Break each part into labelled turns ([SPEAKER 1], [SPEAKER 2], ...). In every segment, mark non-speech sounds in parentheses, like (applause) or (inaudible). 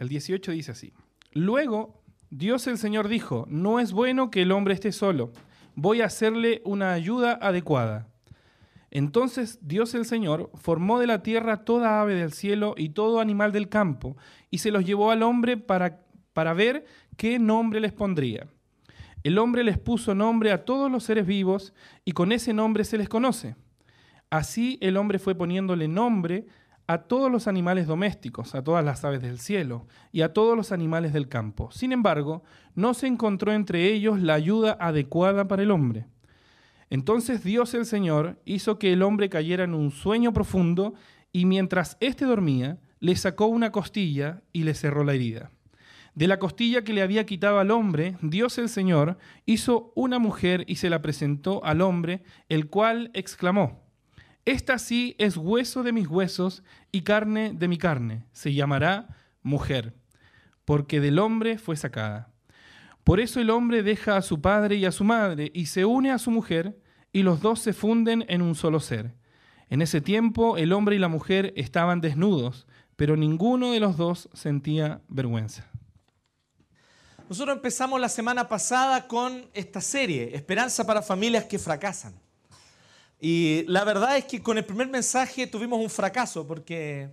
[SPEAKER 1] El 18 dice así. Luego Dios el Señor dijo, no es bueno que el hombre esté solo, voy a hacerle una ayuda adecuada. Entonces Dios el Señor formó de la tierra toda ave del cielo y todo animal del campo, y se los llevó al hombre para, para ver qué nombre les pondría. El hombre les puso nombre a todos los seres vivos, y con ese nombre se les conoce. Así el hombre fue poniéndole nombre a todos los animales domésticos, a todas las aves del cielo y a todos los animales del campo. Sin embargo, no se encontró entre ellos la ayuda adecuada para el hombre. Entonces Dios el Señor hizo que el hombre cayera en un sueño profundo y mientras éste dormía, le sacó una costilla y le cerró la herida. De la costilla que le había quitado al hombre, Dios el Señor hizo una mujer y se la presentó al hombre, el cual exclamó, Esta sí es hueso de mis huesos y carne de mi carne, se llamará mujer, porque del hombre fue sacada. Por eso el hombre deja a su padre y a su madre y se une a su mujer, y los dos se funden en un solo ser. En ese tiempo el hombre y la mujer estaban desnudos, pero ninguno de los dos sentía vergüenza.
[SPEAKER 2] Nosotros empezamos la semana pasada con esta serie, Esperanza para familias que fracasan. Y la verdad es que con el primer mensaje tuvimos un fracaso porque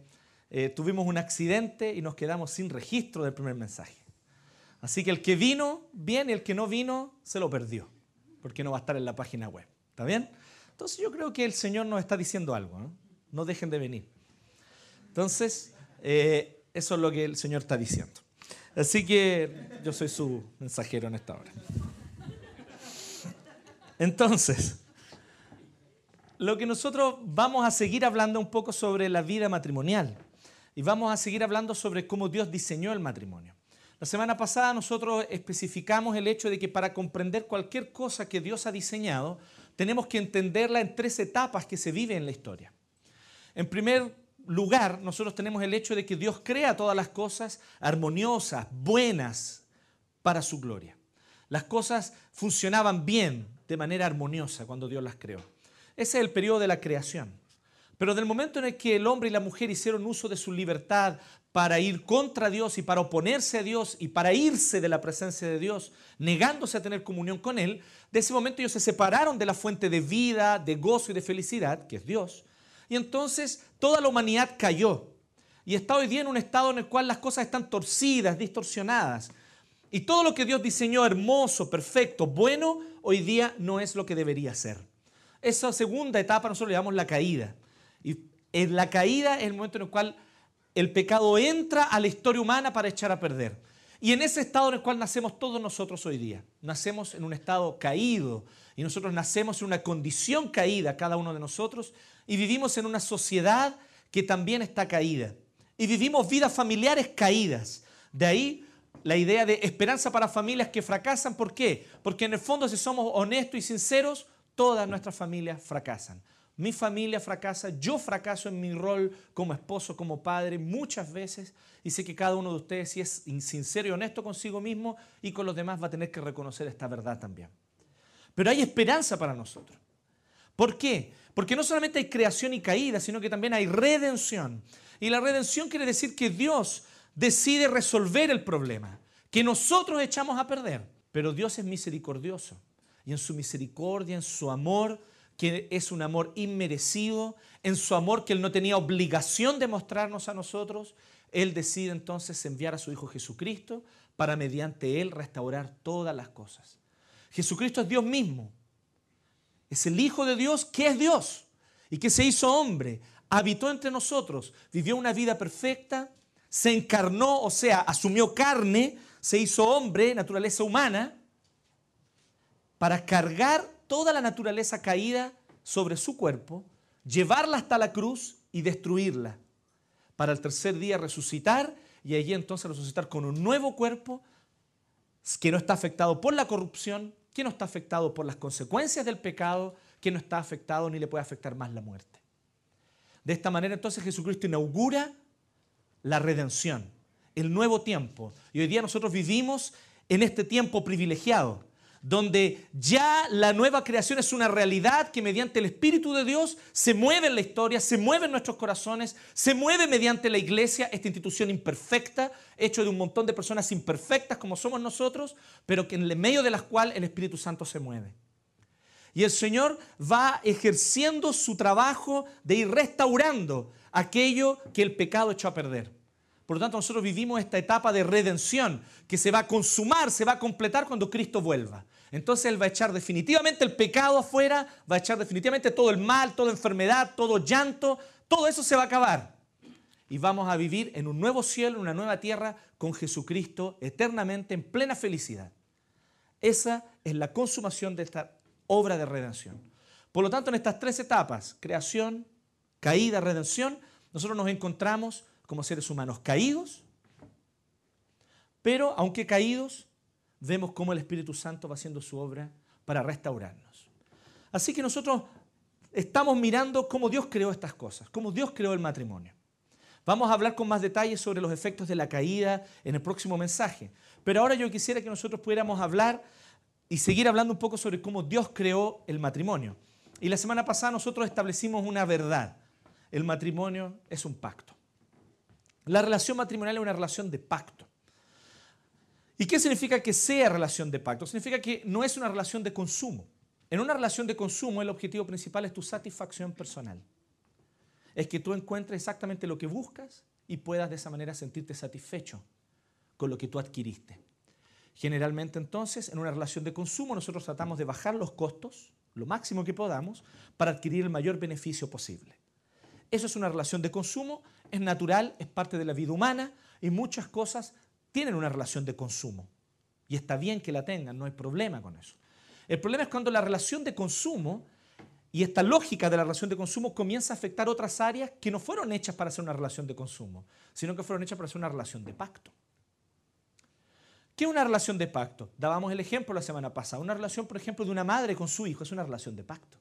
[SPEAKER 2] eh, tuvimos un accidente y nos quedamos sin registro del primer mensaje. Así que el que vino, bien, y el que no vino, se lo perdió, porque no va a estar en la página web. ¿Está bien? Entonces yo creo que el Señor nos está diciendo algo, ¿no? No dejen de venir. Entonces, eh, eso es lo que el Señor está diciendo. Así que yo soy su mensajero en esta hora. Entonces, lo que nosotros vamos a seguir hablando un poco sobre la vida matrimonial y vamos a seguir hablando sobre cómo Dios diseñó el matrimonio. La semana pasada nosotros especificamos el hecho de que para comprender cualquier cosa que Dios ha diseñado, tenemos que entenderla en tres etapas que se viven en la historia. En primer lugar, nosotros tenemos el hecho de que Dios crea todas las cosas armoniosas, buenas, para su gloria. Las cosas funcionaban bien, de manera armoniosa, cuando Dios las creó. Ese es el periodo de la creación. Pero del momento en el que el hombre y la mujer hicieron uso de su libertad para ir contra Dios y para oponerse a Dios y para irse de la presencia de Dios, negándose a tener comunión con Él, de ese momento ellos se separaron de la fuente de vida, de gozo y de felicidad, que es Dios. Y entonces toda la humanidad cayó. Y está hoy día en un estado en el cual las cosas están torcidas, distorsionadas. Y todo lo que Dios diseñó hermoso, perfecto, bueno, hoy día no es lo que debería ser. Esa segunda etapa nosotros le llamamos la caída. Y en la caída es el momento en el cual el pecado entra a la historia humana para echar a perder. Y en ese estado en el cual nacemos todos nosotros hoy día. Nacemos en un estado caído y nosotros nacemos en una condición caída, cada uno de nosotros, y vivimos en una sociedad que también está caída. Y vivimos vidas familiares caídas. De ahí la idea de esperanza para familias que fracasan. ¿Por qué? Porque en el fondo si somos honestos y sinceros, todas nuestras familias fracasan mi familia fracasa, yo fracaso en mi rol como esposo, como padre muchas veces y sé que cada uno de ustedes si es sincero y honesto consigo mismo y con los demás va a tener que reconocer esta verdad también. Pero hay esperanza para nosotros. ¿Por qué? Porque no solamente hay creación y caída, sino que también hay redención. Y la redención quiere decir que Dios decide resolver el problema, que nosotros echamos a perder. Pero Dios es misericordioso y en su misericordia, en su amor, que es un amor inmerecido, en su amor que Él no tenía obligación de mostrarnos a nosotros, Él decide entonces enviar a su Hijo Jesucristo para mediante Él restaurar todas las cosas. Jesucristo es Dios mismo, es el Hijo de Dios que es Dios y que se hizo hombre, habitó entre nosotros, vivió una vida perfecta, se encarnó, o sea, asumió carne, se hizo hombre, naturaleza humana, para cargar toda la naturaleza caída sobre su cuerpo, llevarla hasta la cruz y destruirla, para el tercer día resucitar y allí entonces resucitar con un nuevo cuerpo que no está afectado por la corrupción, que no está afectado por las consecuencias del pecado, que no está afectado ni le puede afectar más la muerte. De esta manera entonces Jesucristo inaugura la redención, el nuevo tiempo. Y hoy día nosotros vivimos en este tiempo privilegiado donde ya la nueva creación es una realidad que mediante el Espíritu de Dios se mueve en la historia, se mueve en nuestros corazones, se mueve mediante la iglesia, esta institución imperfecta, hecho de un montón de personas imperfectas como somos nosotros, pero que en el medio de las cuales el Espíritu Santo se mueve. Y el Señor va ejerciendo su trabajo de ir restaurando aquello que el pecado echó a perder. Por lo tanto, nosotros vivimos esta etapa de redención que se va a consumar, se va a completar cuando Cristo vuelva. Entonces Él va a echar definitivamente el pecado afuera, va a echar definitivamente todo el mal, toda enfermedad, todo llanto, todo eso se va a acabar. Y vamos a vivir en un nuevo cielo, en una nueva tierra, con Jesucristo eternamente en plena felicidad. Esa es la consumación de esta obra de redención. Por lo tanto, en estas tres etapas, creación, caída, redención, nosotros nos encontramos como seres humanos caídos, pero aunque caídos, vemos cómo el Espíritu Santo va haciendo su obra para restaurarnos. Así que nosotros estamos mirando cómo Dios creó estas cosas, cómo Dios creó el matrimonio. Vamos a hablar con más detalles sobre los efectos de la caída en el próximo mensaje. Pero ahora yo quisiera que nosotros pudiéramos hablar y seguir hablando un poco sobre cómo Dios creó el matrimonio. Y la semana pasada nosotros establecimos una verdad. El matrimonio es un pacto. La relación matrimonial es una relación de pacto. ¿Y qué significa que sea relación de pacto? Significa que no es una relación de consumo. En una relación de consumo el objetivo principal es tu satisfacción personal. Es que tú encuentres exactamente lo que buscas y puedas de esa manera sentirte satisfecho con lo que tú adquiriste. Generalmente entonces en una relación de consumo nosotros tratamos de bajar los costos lo máximo que podamos para adquirir el mayor beneficio posible. Eso es una relación de consumo, es natural, es parte de la vida humana y muchas cosas tienen una relación de consumo. Y está bien que la tengan, no hay problema con eso. El problema es cuando la relación de consumo y esta lógica de la relación de consumo comienza a afectar otras áreas que no fueron hechas para ser una relación de consumo, sino que fueron hechas para ser una relación de pacto. ¿Qué es una relación de pacto? Dábamos el ejemplo la semana pasada. Una relación, por ejemplo, de una madre con su hijo es una relación de pacto.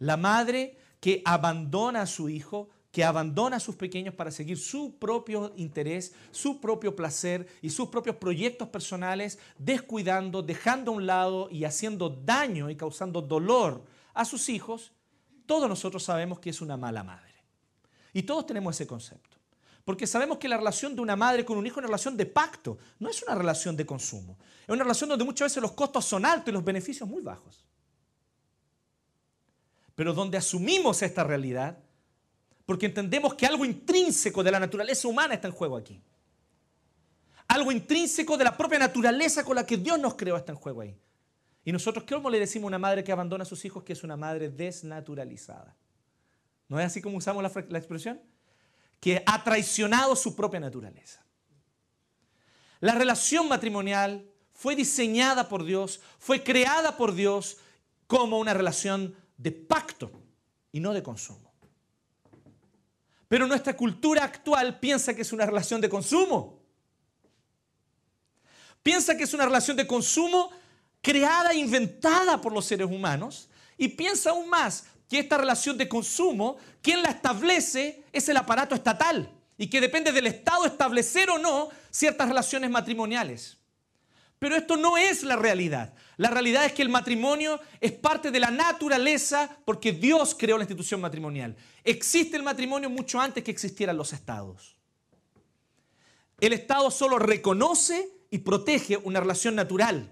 [SPEAKER 2] La madre que abandona a su hijo, que abandona a sus pequeños para seguir su propio interés, su propio placer y sus propios proyectos personales, descuidando, dejando a un lado y haciendo daño y causando dolor a sus hijos, todos nosotros sabemos que es una mala madre. Y todos tenemos ese concepto. Porque sabemos que la relación de una madre con un hijo es una relación de pacto, no es una relación de consumo. Es una relación donde muchas veces los costos son altos y los beneficios muy bajos pero donde asumimos esta realidad, porque entendemos que algo intrínseco de la naturaleza humana está en juego aquí. Algo intrínseco de la propia naturaleza con la que Dios nos creó está en juego ahí. Y nosotros, ¿cómo le decimos a una madre que abandona a sus hijos que es una madre desnaturalizada? ¿No es así como usamos la, la expresión? Que ha traicionado su propia naturaleza. La relación matrimonial fue diseñada por Dios, fue creada por Dios como una relación de pacto y no de consumo. Pero nuestra cultura actual piensa que es una relación de consumo. Piensa que es una relación de consumo creada e inventada por los seres humanos y piensa aún más que esta relación de consumo, quien la establece es el aparato estatal y que depende del Estado establecer o no ciertas relaciones matrimoniales. Pero esto no es la realidad. La realidad es que el matrimonio es parte de la naturaleza porque Dios creó la institución matrimonial. Existe el matrimonio mucho antes que existieran los estados. El Estado solo reconoce y protege una relación natural,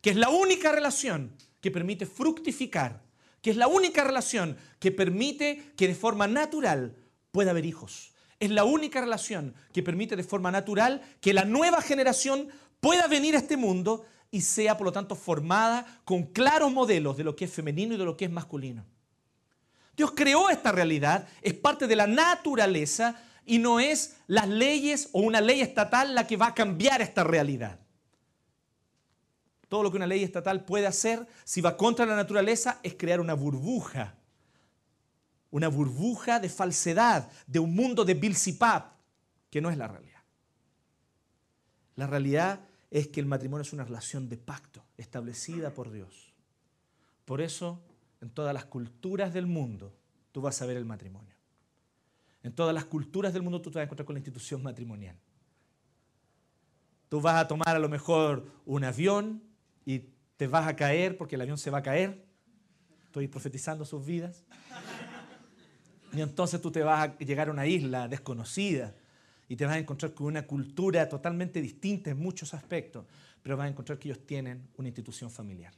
[SPEAKER 2] que es la única relación que permite fructificar, que es la única relación que permite que de forma natural pueda haber hijos. Es la única relación que permite de forma natural que la nueva generación pueda venir a este mundo y sea, por lo tanto, formada con claros modelos de lo que es femenino y de lo que es masculino. Dios creó esta realidad, es parte de la naturaleza y no es las leyes o una ley estatal la que va a cambiar esta realidad. Todo lo que una ley estatal puede hacer, si va contra la naturaleza, es crear una burbuja. Una burbuja de falsedad, de un mundo de Bilsipap, que no es la realidad. La realidad es que el matrimonio es una relación de pacto establecida por Dios. Por eso, en todas las culturas del mundo, tú vas a ver el matrimonio. En todas las culturas del mundo tú te vas a encontrar con la institución matrimonial. Tú vas a tomar a lo mejor un avión y te vas a caer porque el avión se va a caer. Estoy profetizando sus vidas. Y entonces tú te vas a llegar a una isla desconocida y te vas a encontrar con una cultura totalmente distinta en muchos aspectos, pero vas a encontrar que ellos tienen una institución familiar.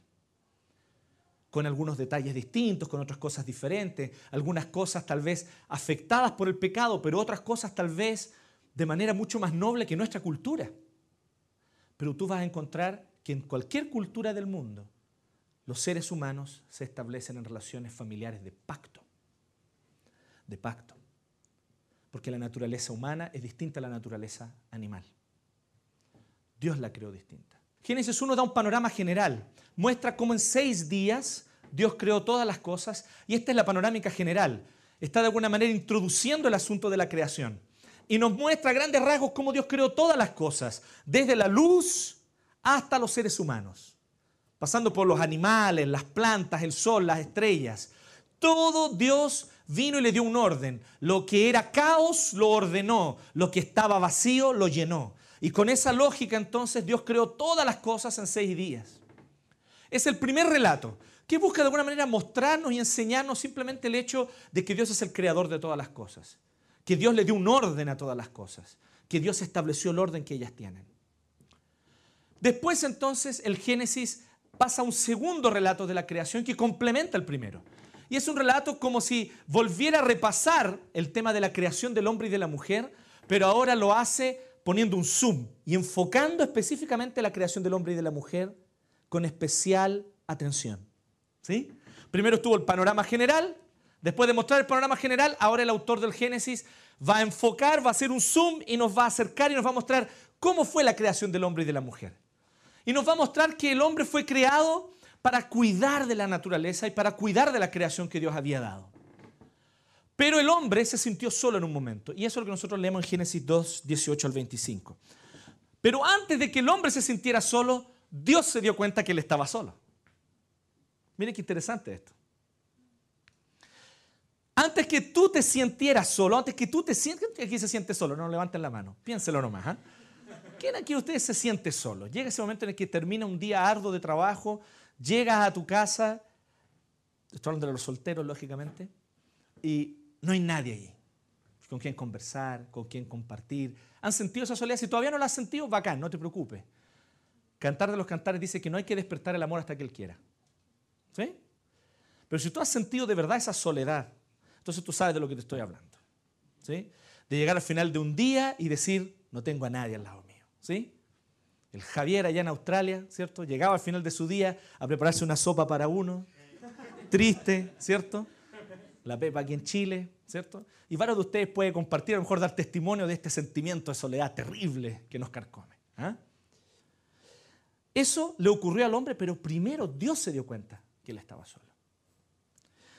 [SPEAKER 2] Con algunos detalles distintos, con otras cosas diferentes, algunas cosas tal vez afectadas por el pecado, pero otras cosas tal vez de manera mucho más noble que nuestra cultura. Pero tú vas a encontrar que en cualquier cultura del mundo los seres humanos se establecen en relaciones familiares de pacto. De pacto. Porque la naturaleza humana es distinta a la naturaleza animal. Dios la creó distinta. Génesis 1 da un panorama general. Muestra cómo en seis días Dios creó todas las cosas y esta es la panorámica general. Está de alguna manera introduciendo el asunto de la creación. Y nos muestra a grandes rasgos cómo Dios creó todas las cosas, desde la luz hasta los seres humanos, pasando por los animales, las plantas, el sol, las estrellas. Todo Dios vino y le dio un orden. Lo que era caos lo ordenó, lo que estaba vacío lo llenó. Y con esa lógica entonces Dios creó todas las cosas en seis días. Es el primer relato que busca de alguna manera mostrarnos y enseñarnos simplemente el hecho de que Dios es el creador de todas las cosas, que Dios le dio un orden a todas las cosas, que Dios estableció el orden que ellas tienen. Después entonces el Génesis pasa a un segundo relato de la creación que complementa el primero. Y es un relato como si volviera a repasar el tema de la creación del hombre y de la mujer, pero ahora lo hace poniendo un zoom y enfocando específicamente la creación del hombre y de la mujer con especial atención. ¿Sí? Primero estuvo el panorama general, después de mostrar el panorama general, ahora el autor del Génesis va a enfocar, va a hacer un zoom y nos va a acercar y nos va a mostrar cómo fue la creación del hombre y de la mujer. Y nos va a mostrar que el hombre fue creado para cuidar de la naturaleza y para cuidar de la creación que Dios había dado. Pero el hombre se sintió solo en un momento. Y eso es lo que nosotros leemos en Génesis 2, 18 al 25. Pero antes de que el hombre se sintiera solo, Dios se dio cuenta que él estaba solo. Miren qué interesante esto. Antes que tú te sintieras solo, antes que tú te sientas, aquí se siente solo? No levanten la mano, piénselo nomás. ¿ah? ¿Quién aquí de ustedes se siente solo? Llega ese momento en el que termina un día arduo de trabajo, llegas a tu casa, estoy hablando de los solteros, lógicamente, y no hay nadie allí con quien conversar, con quien compartir. ¿Han sentido esa soledad? Si todavía no la has sentido, bacán, no te preocupes. Cantar de los cantares dice que no hay que despertar el amor hasta que Él quiera. ¿Sí? Pero si tú has sentido de verdad esa soledad, entonces tú sabes de lo que te estoy hablando. ¿Sí? De llegar al final de un día y decir, no tengo a nadie al lado mío. ¿sí? El Javier allá en Australia, ¿cierto? Llegaba al final de su día a prepararse una sopa para uno, triste, ¿cierto? La Pepa aquí en Chile, ¿cierto? Y varios de ustedes pueden compartir, a lo mejor dar testimonio de este sentimiento de soledad terrible que nos carcome. ¿ah? Eso le ocurrió al hombre, pero primero Dios se dio cuenta que él estaba solo.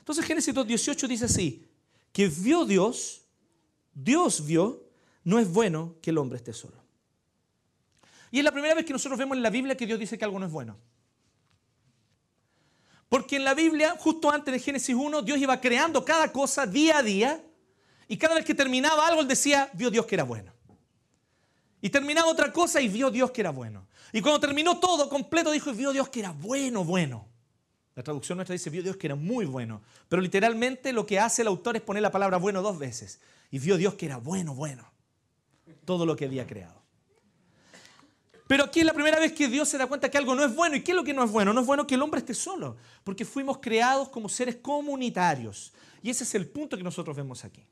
[SPEAKER 2] Entonces Génesis 2.18 dice así, que vio Dios, Dios vio, no es bueno que el hombre esté solo. Y es la primera vez que nosotros vemos en la Biblia que Dios dice que algo no es bueno. Porque en la Biblia, justo antes de Génesis 1, Dios iba creando cada cosa día a día. Y cada vez que terminaba algo, Él decía, vio Dios que era bueno. Y terminaba otra cosa y vio Dios que era bueno. Y cuando terminó todo completo, dijo, vio Dios que era bueno, bueno. La traducción nuestra dice, vio Dios que era muy bueno. Pero literalmente lo que hace el autor es poner la palabra bueno dos veces. Y vio Dios que era bueno, bueno. Todo lo que había creado. Pero aquí es la primera vez que Dios se da cuenta que algo no es bueno. ¿Y qué es lo que no es bueno? No es bueno que el hombre esté solo, porque fuimos creados como seres comunitarios. Y ese es el punto que nosotros vemos aquí.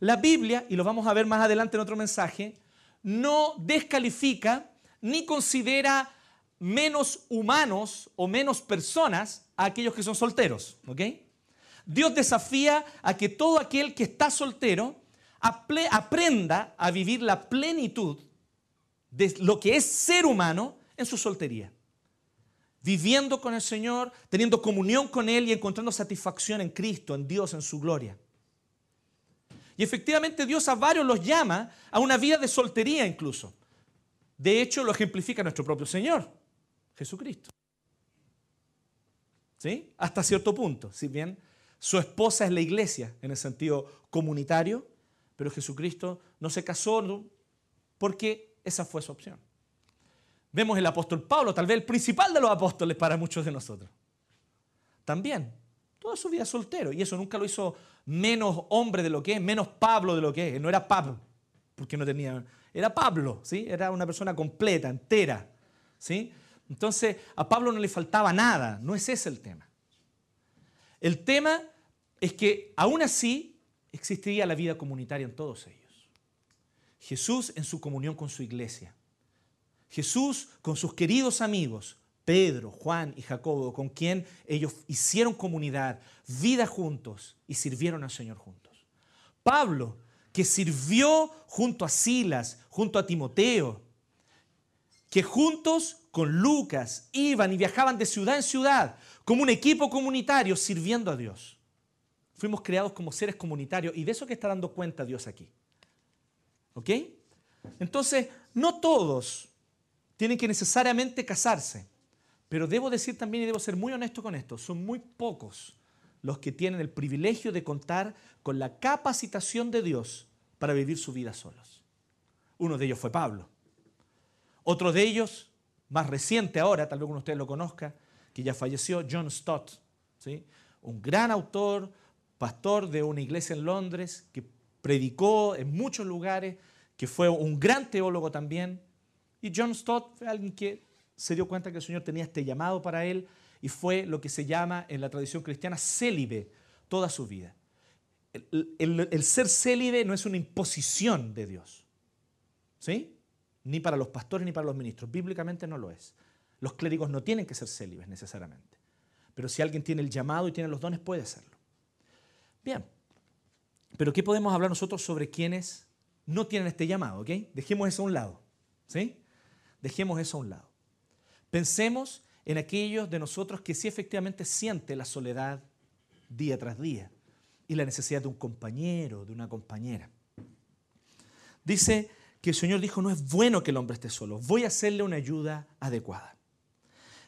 [SPEAKER 2] La Biblia, y lo vamos a ver más adelante en otro mensaje, no descalifica ni considera menos humanos o menos personas a aquellos que son solteros. Dios desafía a que todo aquel que está soltero aprenda a vivir la plenitud de lo que es ser humano en su soltería. Viviendo con el Señor, teniendo comunión con Él y encontrando satisfacción en Cristo, en Dios, en su gloria. Y efectivamente Dios a varios los llama a una vida de soltería incluso. De hecho, lo ejemplifica nuestro propio Señor, Jesucristo. ¿Sí? Hasta cierto punto. Si bien su esposa es la iglesia en el sentido comunitario, pero Jesucristo no se casó porque esa fue su opción. Vemos el apóstol Pablo, tal vez el principal de los apóstoles para muchos de nosotros. También, toda su vida soltero. Y eso nunca lo hizo menos hombre de lo que es, menos Pablo de lo que es. No era Pablo, porque no tenía... Era Pablo, ¿sí? Era una persona completa, entera, ¿sí? Entonces, a Pablo no le faltaba nada. No es ese el tema. El tema es que aún así existiría la vida comunitaria en todos ellos. Jesús en su comunión con su iglesia. Jesús con sus queridos amigos, Pedro, Juan y Jacobo, con quien ellos hicieron comunidad, vida juntos y sirvieron al Señor juntos. Pablo, que sirvió junto a Silas, junto a Timoteo, que juntos con Lucas iban y viajaban de ciudad en ciudad, como un equipo comunitario, sirviendo a Dios. Fuimos creados como seres comunitarios y de eso que está dando cuenta Dios aquí. ¿Ok? Entonces, no todos tienen que necesariamente casarse, pero debo decir también y debo ser muy honesto con esto, son muy pocos los que tienen el privilegio de contar con la capacitación de Dios para vivir su vida solos. Uno de ellos fue Pablo. Otro de ellos, más reciente ahora, tal vez uno de ustedes lo conozca, que ya falleció, John Stott, ¿sí? un gran autor, pastor de una iglesia en Londres, que predicó en muchos lugares, que fue un gran teólogo también. Y John Stott fue alguien que se dio cuenta que el Señor tenía este llamado para él y fue lo que se llama en la tradición cristiana célibe toda su vida. El, ser célibe no es una imposición de Dios. ¿Sí? Ni para los pastores ni para los ministros. Bíblicamente no lo es. Los clérigos no tienen que ser célibes necesariamente. Pero si alguien tiene el llamado y tiene los dones, puede hacerlo. Bien, pero ¿qué podemos hablar nosotros sobre quienes no tienen este llamado? Dejemos eso a un lado. ¿sí? Dejemos eso a un lado. Pensemos en aquellos de nosotros que sí efectivamente siente la soledad día tras día y la necesidad de un compañero, de una compañera. Dice que el Señor dijo, no es bueno que el hombre esté solo, voy a hacerle una ayuda adecuada.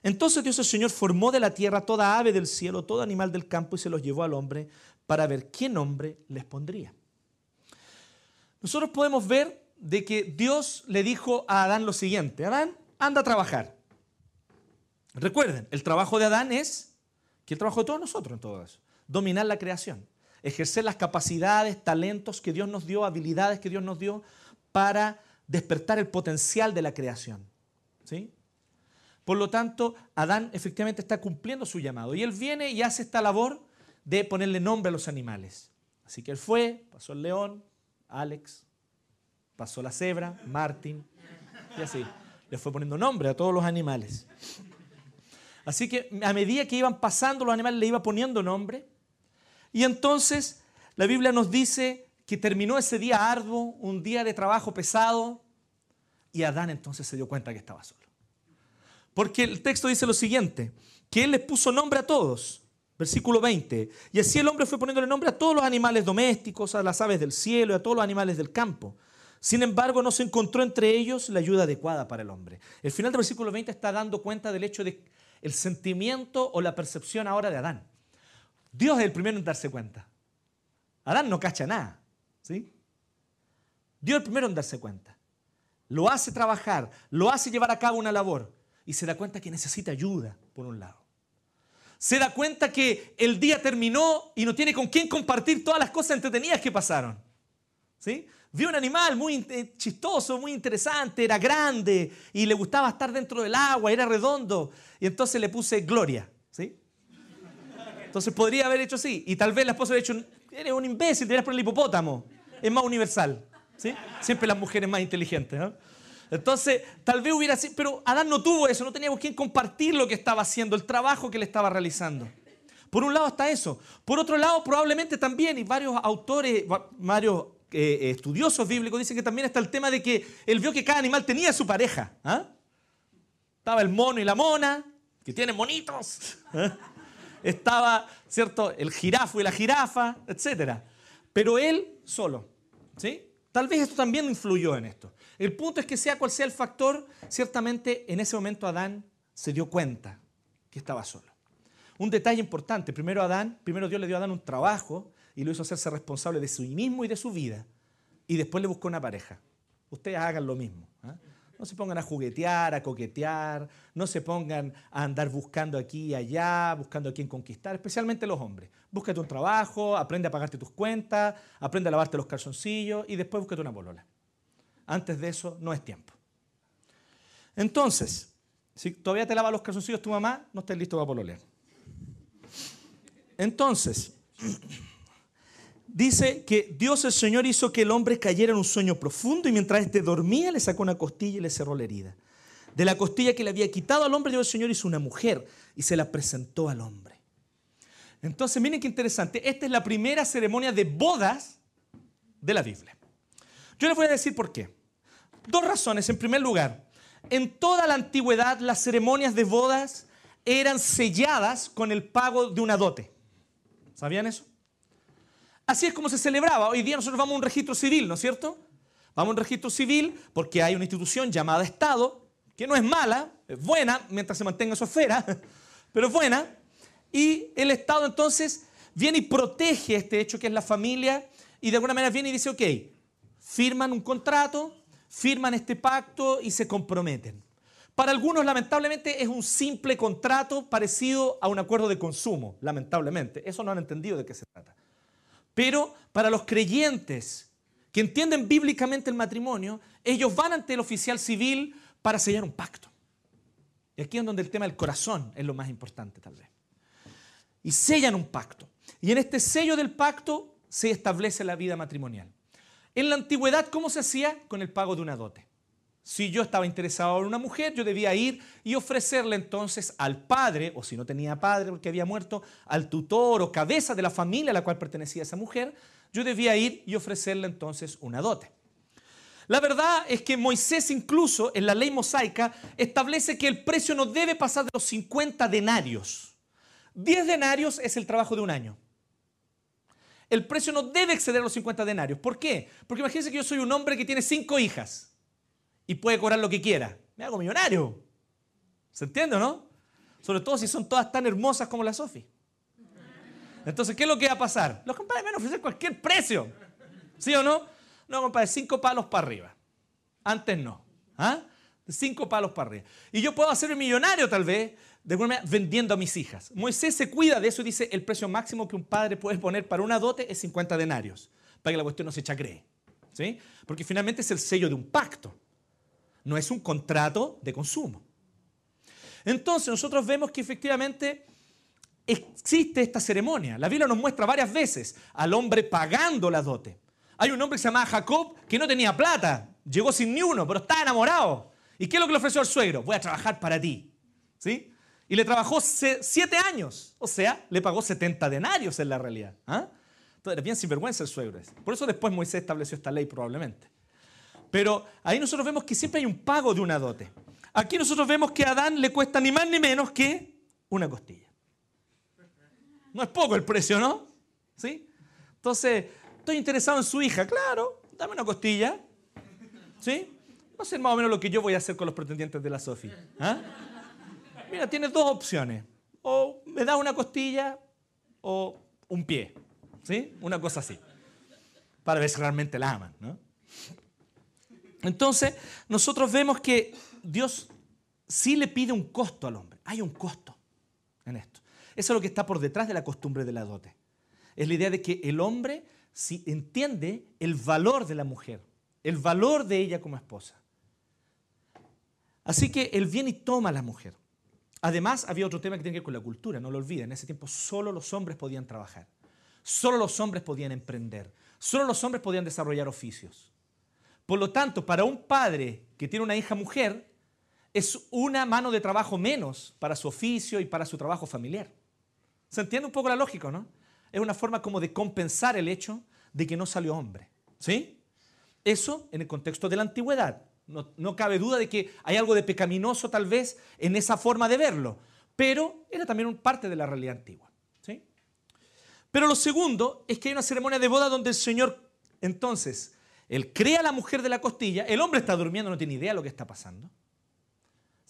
[SPEAKER 2] Entonces Dios el Señor formó de la tierra toda ave del cielo, todo animal del campo y se los llevó al hombre para ver qué nombre les pondría. Nosotros podemos ver de que Dios le dijo a Adán lo siguiente, Adán, anda a trabajar. Recuerden, el trabajo de Adán es, que el trabajo de todos nosotros en todo eso, dominar la creación, ejercer las capacidades, talentos que Dios nos dio, habilidades que Dios nos dio para despertar el potencial de la creación. ¿sí? Por lo tanto, Adán efectivamente está cumpliendo su llamado y él viene y hace esta labor de ponerle nombre a los animales. Así que él fue, pasó el león, Alex, pasó la cebra, Martín, y así. Le fue poniendo nombre a todos los animales. Así que a medida que iban pasando los animales le iba poniendo nombre. Y entonces la Biblia nos dice que terminó ese día arduo, un día de trabajo pesado, y Adán entonces se dio cuenta que estaba solo. Porque el texto dice lo siguiente, que él les puso nombre a todos. Versículo 20. Y así el hombre fue poniéndole nombre a todos los animales domésticos, a las aves del cielo y a todos los animales del campo. Sin embargo, no se encontró entre ellos la ayuda adecuada para el hombre. El final del versículo 20 está dando cuenta del hecho de el sentimiento o la percepción ahora de Adán. Dios es el primero en darse cuenta. Adán no cacha nada. ¿sí? Dios es el primero en darse cuenta. Lo hace trabajar, lo hace llevar a cabo una labor y se da cuenta que necesita ayuda, por un lado se da cuenta que el día terminó y no tiene con quién compartir todas las cosas entretenidas que pasaron. ¿Sí? Vio un animal muy chistoso, muy interesante, era grande y le gustaba estar dentro del agua, era redondo. Y entonces le puse Gloria. ¿sí? Entonces podría haber hecho así. Y tal vez la esposa hubiera dicho, eres un imbécil, deberías poner el hipopótamo. Es más universal. ¿sí? Siempre las mujeres más inteligentes. ¿no? Entonces, tal vez hubiera sido, pero Adán no tuvo eso, no tenía con quién compartir lo que estaba haciendo, el trabajo que le estaba realizando. Por un lado está eso. Por otro lado, probablemente también, y varios autores, varios eh, estudiosos bíblicos dicen que también está el tema de que él vio que cada animal tenía su pareja. ¿ah? Estaba el mono y la mona, que tienen monitos. ¿ah? Estaba, ¿cierto?, el jirafo y la jirafa, etc. Pero él solo. ¿sí? Tal vez esto también influyó en esto. El punto es que sea cual sea el factor, ciertamente en ese momento Adán se dio cuenta que estaba solo. Un detalle importante, primero Adán, primero Dios le dio a Adán un trabajo y lo hizo hacerse responsable de sí mismo y de su vida. Y después le buscó una pareja. Ustedes hagan lo mismo. ¿ah? No se pongan a juguetear, a coquetear, no se pongan a andar buscando aquí y allá, buscando a quién conquistar, especialmente los hombres. Búscate un trabajo, aprende a pagarte tus cuentas, aprende a lavarte los calzoncillos y después búscate una bolola. Antes de eso no es tiempo. Entonces, si todavía te lava los calzoncillos tu mamá, no estés listo para pololear. Entonces, dice que Dios el Señor hizo que el hombre cayera en un sueño profundo y mientras éste dormía le sacó una costilla y le cerró la herida. De la costilla que le había quitado al hombre, Dios el Señor hizo una mujer y se la presentó al hombre. Entonces, miren qué interesante. Esta es la primera ceremonia de bodas de la Biblia. Yo les voy a decir por qué. Dos razones. En primer lugar, en toda la antigüedad las ceremonias de bodas eran selladas con el pago de una dote. ¿Sabían eso? Así es como se celebraba. Hoy día nosotros vamos a un registro civil, ¿no es cierto? Vamos a un registro civil porque hay una institución llamada Estado, que no es mala, es buena mientras se mantenga en su esfera, (laughs) pero es buena. Y el Estado entonces viene y protege este hecho que es la familia y de alguna manera viene y dice, ok, firman un contrato, firman este pacto y se comprometen. Para algunos, lamentablemente, es un simple contrato parecido a un acuerdo de consumo, lamentablemente. Eso no han entendido de qué se trata. Pero para los creyentes que entienden bíblicamente el matrimonio, ellos van ante el oficial civil para sellar un pacto. Y aquí es donde el tema del corazón es lo más importante, tal vez. Y sellan un pacto. Y en este sello del pacto se establece la vida matrimonial. En la antigüedad, ¿cómo se hacía? Con el pago de una dote. Si yo estaba interesado en una mujer, yo debía ir y ofrecerle entonces al padre, o si no tenía padre porque había muerto, al tutor o cabeza de la familia a la cual pertenecía esa mujer, yo debía ir y ofrecerle entonces una dote. La verdad es que Moisés incluso en la ley mosaica establece que el precio no debe pasar de los 50 denarios. 10 denarios es el trabajo de un año. El precio no debe exceder los 50 denarios. ¿Por qué? Porque imagínense que yo soy un hombre que tiene cinco hijas y puede cobrar lo que quiera. Me hago millonario. ¿Se entiende o no? Sobre todo si son todas tan hermosas como la Sofi. Entonces, ¿qué es lo que va a pasar? Los compadres van a ofrecer cualquier precio. ¿Sí o no? No, compadre, cinco palos para arriba. Antes no. ¿Ah? Cinco palos para arriba. Y yo puedo hacerme millonario tal vez de alguna manera vendiendo a mis hijas. Moisés se cuida de eso y dice, el precio máximo que un padre puede poner para una dote es 50 denarios, para que la cuestión no se chacree. ¿Sí? Porque finalmente es el sello de un pacto no es un contrato de consumo. Entonces nosotros vemos que efectivamente existe esta ceremonia. La Biblia nos muestra varias veces al hombre pagando la dote. Hay un hombre que se llamaba Jacob que no tenía plata, llegó sin ni uno, pero estaba enamorado. ¿Y qué es lo que le ofreció al suegro? Voy a trabajar para ti. ¿Sí? Y le trabajó siete años, o sea, le pagó 70 denarios en la realidad. ¿Ah? Entonces, bien sinvergüenza el suegro. Por eso después Moisés estableció esta ley probablemente. Pero ahí nosotros vemos que siempre hay un pago de una dote. Aquí nosotros vemos que a Adán le cuesta ni más ni menos que una costilla. No es poco el precio, ¿no? ¿Sí? Entonces, estoy interesado en su hija, claro, dame una costilla. ¿Sí? Va a ser más o menos lo que yo voy a hacer con los pretendientes de la Sofi. ¿Ah? Mira, tienes dos opciones. O me da una costilla o un pie. ¿Sí? Una cosa así. Para ver si realmente la aman, ¿no? Entonces, nosotros vemos que Dios sí le pide un costo al hombre. Hay un costo en esto. Eso es lo que está por detrás de la costumbre de la dote. Es la idea de que el hombre si entiende el valor de la mujer, el valor de ella como esposa. Así que él viene y toma a la mujer. Además, había otro tema que tiene que ver con la cultura, no lo olviden. En ese tiempo solo los hombres podían trabajar, solo los hombres podían emprender, solo los hombres podían desarrollar oficios. Por lo tanto, para un padre que tiene una hija mujer, es una mano de trabajo menos para su oficio y para su trabajo familiar. ¿Se entiende un poco la lógica, no? Es una forma como de compensar el hecho de que no salió hombre. ¿Sí? Eso en el contexto de la antigüedad. No, cabe duda de que hay algo de pecaminoso tal vez en esa forma de verlo, pero era también parte de la realidad antigua. ¿sí? Pero lo segundo es que hay una ceremonia de boda donde el Señor entonces él crea a la mujer de la costilla, el hombre está durmiendo, no tiene idea de lo que está pasando.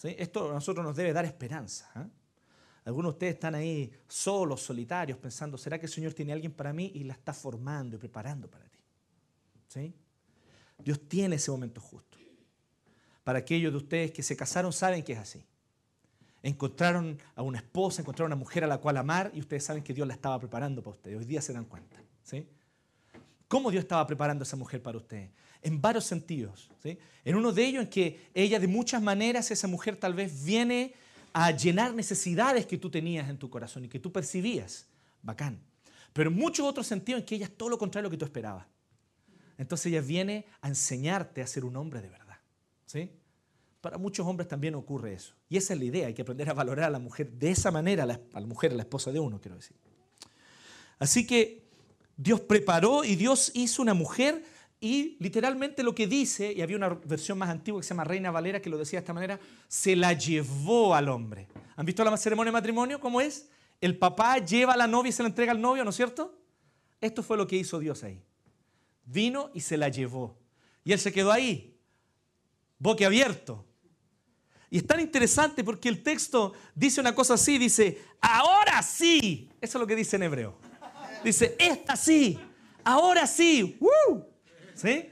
[SPEAKER 2] Esto a nosotros nos debe dar esperanza. ¿eh? Algunos de ustedes están ahí solos, solitarios, pensando, ¿será que el Señor tiene alguien para mí y la está formando y preparando para ti? ¿Sí? Dios tiene ese momento justo. Para aquellos de ustedes que se casaron saben que es así. Encontraron a una esposa, encontraron a una mujer a la cual amar y ustedes saben que Dios la estaba preparando para ustedes. Hoy día se dan cuenta. ¿sí? ¿Cómo Dios estaba preparando a esa mujer para ustedes? En varios sentidos. ¿sí? En uno de ellos en que ella de muchas maneras, esa mujer tal vez viene a llenar necesidades que tú tenías en tu corazón y que tú percibías. Bacán. Pero en muchos otros sentidos en que ella es todo lo contrario a lo que tú esperabas. Entonces ella viene a enseñarte a ser un hombre de verdad. ¿Sí? Para muchos hombres también ocurre eso. Y esa es la idea, hay que aprender a valorar a la mujer de esa manera, a la, mujer, a la esposa de uno, quiero decir. Así que Dios preparó y Dios hizo una mujer y literalmente lo que dice, y había una versión más antigua que se llama Reina Valera que lo decía de esta manera, se la llevó al hombre. ¿Han visto la ceremonia de matrimonio? ¿Cómo es? El papá lleva a la novia y se la entrega al novio, ¿no es cierto? Esto fue lo que hizo Dios ahí. Vino y se la llevó. Y él se quedó ahí, abierto. Y es tan interesante porque el texto dice una cosa así, dice, ahora sí. Eso es lo que dice en hebreo. Dice, esta sí, ahora sí. ¿Sí?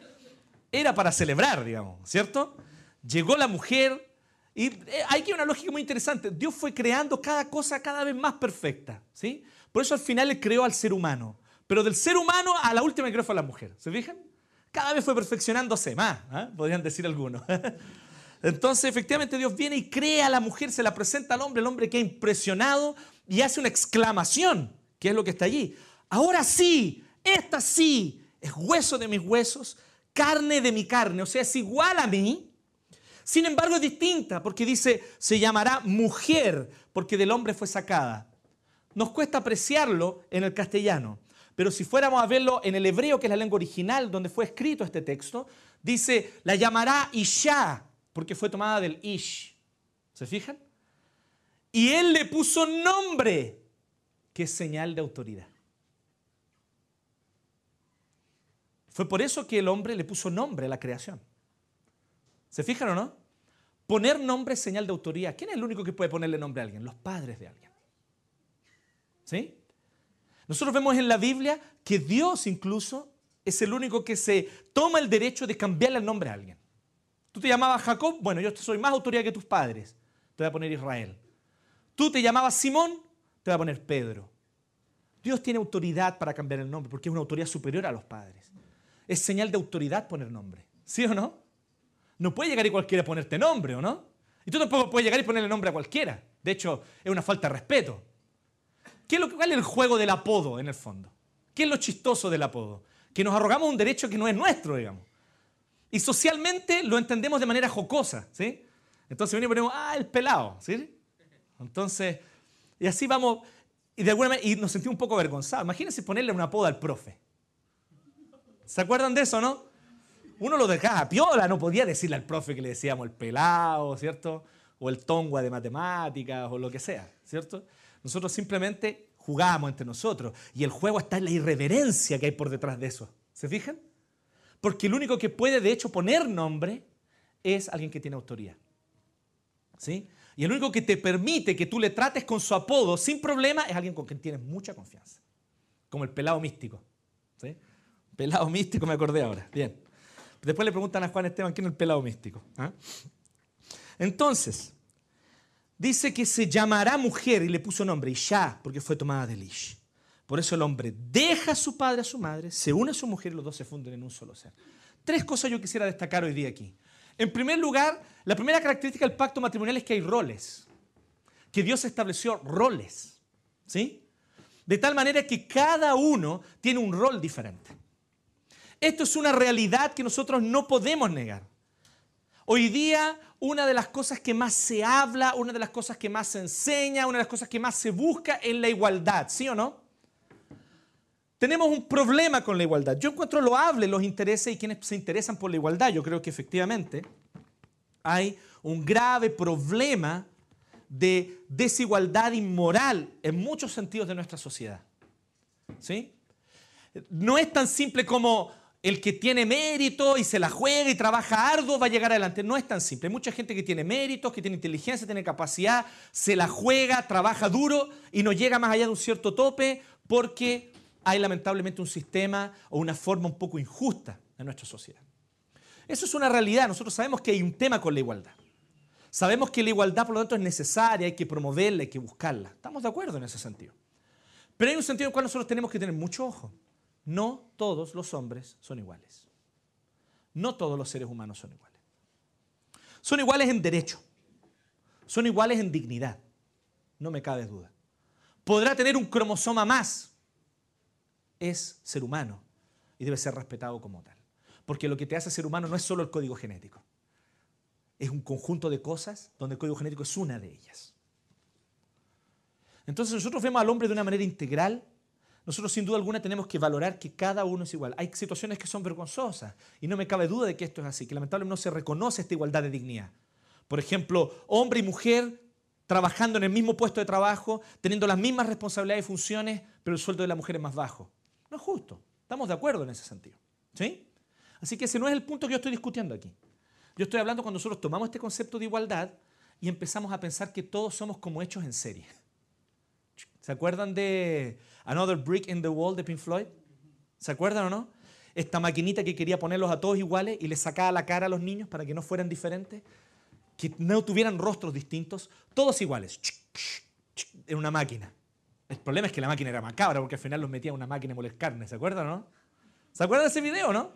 [SPEAKER 2] Era para celebrar, digamos, ¿cierto? Llegó la mujer y eh, hay que una lógica muy interesante. Dios fue creando cada cosa cada vez más perfecta, ¿sí? Por eso al final Él creó al ser humano. Pero del ser humano a la última que creó fue la mujer. ¿Se fijan? Cada vez fue perfeccionándose más, ¿eh? podrían decir algunos. (laughs) Entonces, efectivamente, Dios viene y crea a la mujer, se la presenta al hombre, el hombre queda impresionado y hace una exclamación, que es lo que está allí. Ahora sí, esta sí, es hueso de mis huesos, carne de mi carne, o sea, es igual a mí. Sin embargo, es distinta porque dice, se llamará mujer porque del hombre fue sacada. Nos cuesta apreciarlo en el castellano, pero si fuéramos a verlo en el hebreo, que es la lengua original donde fue escrito este texto, dice, la llamará Isha, porque fue tomada del Ish. ¿Se fijan? Y él le puso nombre, que es señal de autoridad. Fue por eso que el hombre le puso nombre a la creación. ¿Se fijan o no? Poner nombre es señal de autoridad. ¿Quién es el único que puede ponerle nombre a alguien? Los padres de alguien. ¿Sí? Nosotros vemos en la Biblia que Dios incluso es el único que se toma el derecho de cambiarle el nombre a alguien. Tú te llamabas Jacob, bueno, yo soy más autoridad que tus padres. Te voy a poner Israel. Tú te llamabas Simón, te voy a poner Pedro. Dios tiene autoridad para cambiar el nombre porque es una autoridad superior a los padres es señal de autoridad poner nombre. ¿Sí o no? No puede llegar y cualquiera ponerte nombre, ¿o no? Y tú tampoco puedes llegar y ponerle nombre a cualquiera. De hecho, es una falta de respeto. ¿Qué es lo, ¿Cuál es el juego del apodo en el fondo? ¿Qué es lo chistoso del apodo? Que nos arrogamos un derecho que no es nuestro, digamos. Y socialmente lo entendemos de manera jocosa, ¿sí? Entonces venimos y ponemos, ah, el pelado, ¿sí? Entonces, y así vamos, y de alguna manera, y nos sentimos un poco avergonzados. Imagínense ponerle un apodo al profe. ¿Se acuerdan de eso, no? Uno lo dejaba piola, no podía decirle al profe que le decíamos el pelado, ¿cierto? O el tongua de matemáticas o lo que sea, ¿cierto? Nosotros simplemente jugábamos entre nosotros y el juego está en la irreverencia que hay por detrás de eso. ¿Se fijan? Porque el único que puede de hecho poner nombre es alguien que tiene autoridad. ¿Sí? Y el único que te permite que tú le trates con su apodo sin problema es alguien con quien tienes mucha confianza. Como el pelado místico. ¿Sí? Pelado místico, me acordé ahora. Bien. Después le preguntan a Juan Esteban quién es el pelado místico. ¿Ah? Entonces, dice que se llamará mujer y le puso nombre Isha, porque fue tomada de Lish. Por eso el hombre deja a su padre, a su madre, se une a su mujer y los dos se funden en un solo ser. Tres cosas yo quisiera destacar hoy día aquí. En primer lugar, la primera característica del pacto matrimonial es que hay roles. Que Dios estableció roles. ¿Sí? De tal manera que cada uno tiene un rol diferente. Esto es una realidad que nosotros no podemos negar. Hoy día, una de las cosas que más se habla, una de las cosas que más se enseña, una de las cosas que más se busca es la igualdad, ¿sí o no? Tenemos un problema con la igualdad. Yo encuentro loable los intereses y quienes se interesan por la igualdad. Yo creo que efectivamente hay un grave problema de desigualdad inmoral en muchos sentidos de nuestra sociedad. ¿Sí? No es tan simple como el que tiene mérito y se la juega y trabaja arduo va a llegar adelante. No es tan simple. Hay mucha gente que tiene méritos, que tiene inteligencia, tiene capacidad, se la juega, trabaja duro y no llega más allá de un cierto tope porque hay lamentablemente un sistema o una forma un poco injusta en nuestra sociedad. Eso es una realidad. Nosotros sabemos que hay un tema con la igualdad. Sabemos que la igualdad, por lo tanto, es necesaria, hay que promoverla, hay que buscarla. Estamos de acuerdo en ese sentido. Pero hay un sentido en el cual nosotros tenemos que tener mucho ojo. No todos los hombres son iguales. No todos los seres humanos son iguales. Son iguales en derecho. Son iguales en dignidad. No me cabe duda. Podrá tener un cromosoma más. Es ser humano y debe ser respetado como tal. Porque lo que te hace ser humano no es solo el código genético. Es un conjunto de cosas donde el código genético es una de ellas. Entonces nosotros vemos al hombre de una manera integral. Nosotros sin duda alguna tenemos que valorar que cada uno es igual. Hay situaciones que son vergonzosas y no me cabe duda de que esto es así, que lamentablemente no se reconoce esta igualdad de dignidad. Por ejemplo, hombre y mujer trabajando en el mismo puesto de trabajo, teniendo las mismas responsabilidades y funciones, pero el sueldo de la mujer es más bajo. No es justo. Estamos de acuerdo en ese sentido. ¿Sí? Así que ese no es el punto que yo estoy discutiendo aquí. Yo estoy hablando cuando nosotros tomamos este concepto de igualdad y empezamos a pensar que todos somos como hechos en serie. ¿Se acuerdan de Another Brick in the Wall de Pink Floyd? ¿Se acuerdan o no? Esta maquinita que quería ponerlos a todos iguales y les sacaba la cara a los niños para que no fueran diferentes, que no tuvieran rostros distintos, todos iguales, en una máquina. El problema es que la máquina era macabra porque al final los metía en una máquina de moler ¿se acuerdan o no? ¿Se acuerdan de ese video, no?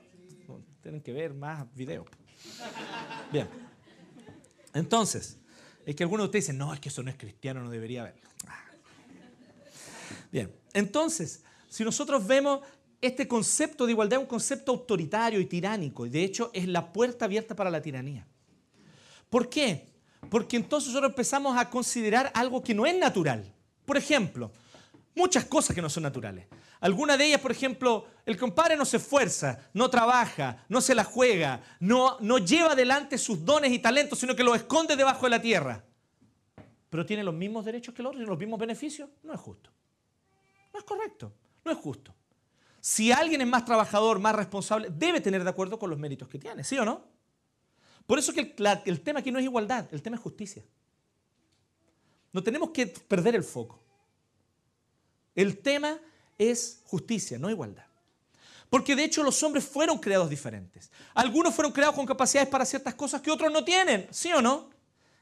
[SPEAKER 2] Tienen que ver más videos. Bien. Entonces, es que algunos de ustedes dicen, no, es que eso no es cristiano, no debería haberlo. Bien, entonces, si nosotros vemos este concepto de igualdad, un concepto autoritario y tiránico, y de hecho es la puerta abierta para la tiranía. ¿Por qué? Porque entonces nosotros empezamos a considerar algo que no es natural. Por ejemplo, muchas cosas que no son naturales. Algunas de ellas, por ejemplo, el compadre no se esfuerza, no trabaja, no se la juega, no, no lleva adelante sus dones y talentos, sino que los esconde debajo de la tierra. Pero tiene los mismos derechos que el otro y los mismos beneficios. No es justo. No es correcto. No es justo. Si alguien es más trabajador, más responsable, debe tener de acuerdo con los méritos que tiene, ¿sí o no? Por eso que el, el tema aquí no es igualdad, el tema es justicia. No tenemos que perder el foco. El tema es justicia, no igualdad. Porque de hecho los hombres fueron creados diferentes. Algunos fueron creados con capacidades para ciertas cosas que otros no tienen, ¿sí o no?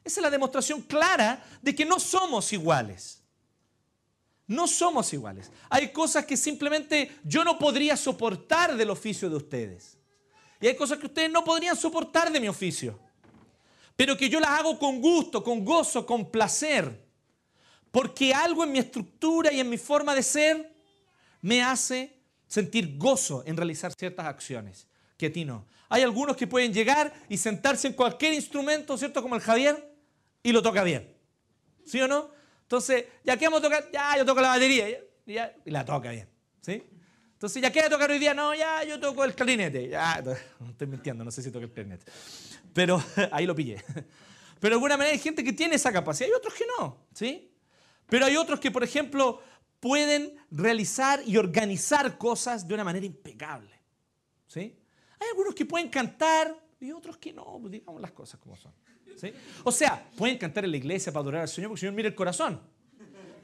[SPEAKER 2] Esa es la demostración clara de que no somos iguales. No somos iguales. Hay cosas que simplemente yo no podría soportar del oficio de ustedes. Y hay cosas que ustedes no podrían soportar de mi oficio. Pero que yo las hago con gusto, con gozo, con placer. Porque algo en mi estructura y en mi forma de ser me hace sentir gozo en realizar ciertas acciones que a ti no. Hay algunos que pueden llegar y sentarse en cualquier instrumento, ¿cierto? Como el Javier, y lo toca bien. ¿Sí o no? Entonces, ya que vamos a tocar, ya yo toco la batería, y la toca bien. ¿Sí? Entonces, ¿ya qué voy a tocar hoy día? No, ya yo toco el clarinete. Ya, no (laughs) estoy mintiendo, no sé si toco el clarinete. Pero (laughs) ahí lo pillé. (laughs) Pero de alguna manera hay gente que tiene esa capacidad y otros que no. ¿Sí? Pero hay otros que, por ejemplo, pueden realizar y organizar cosas de una manera impecable. ¿Sí? Hay algunos que pueden cantar y otros que no, pues digamos las cosas como son. O sea, pueden cantar en la iglesia para adorar al Señor porque el Señor mira el corazón,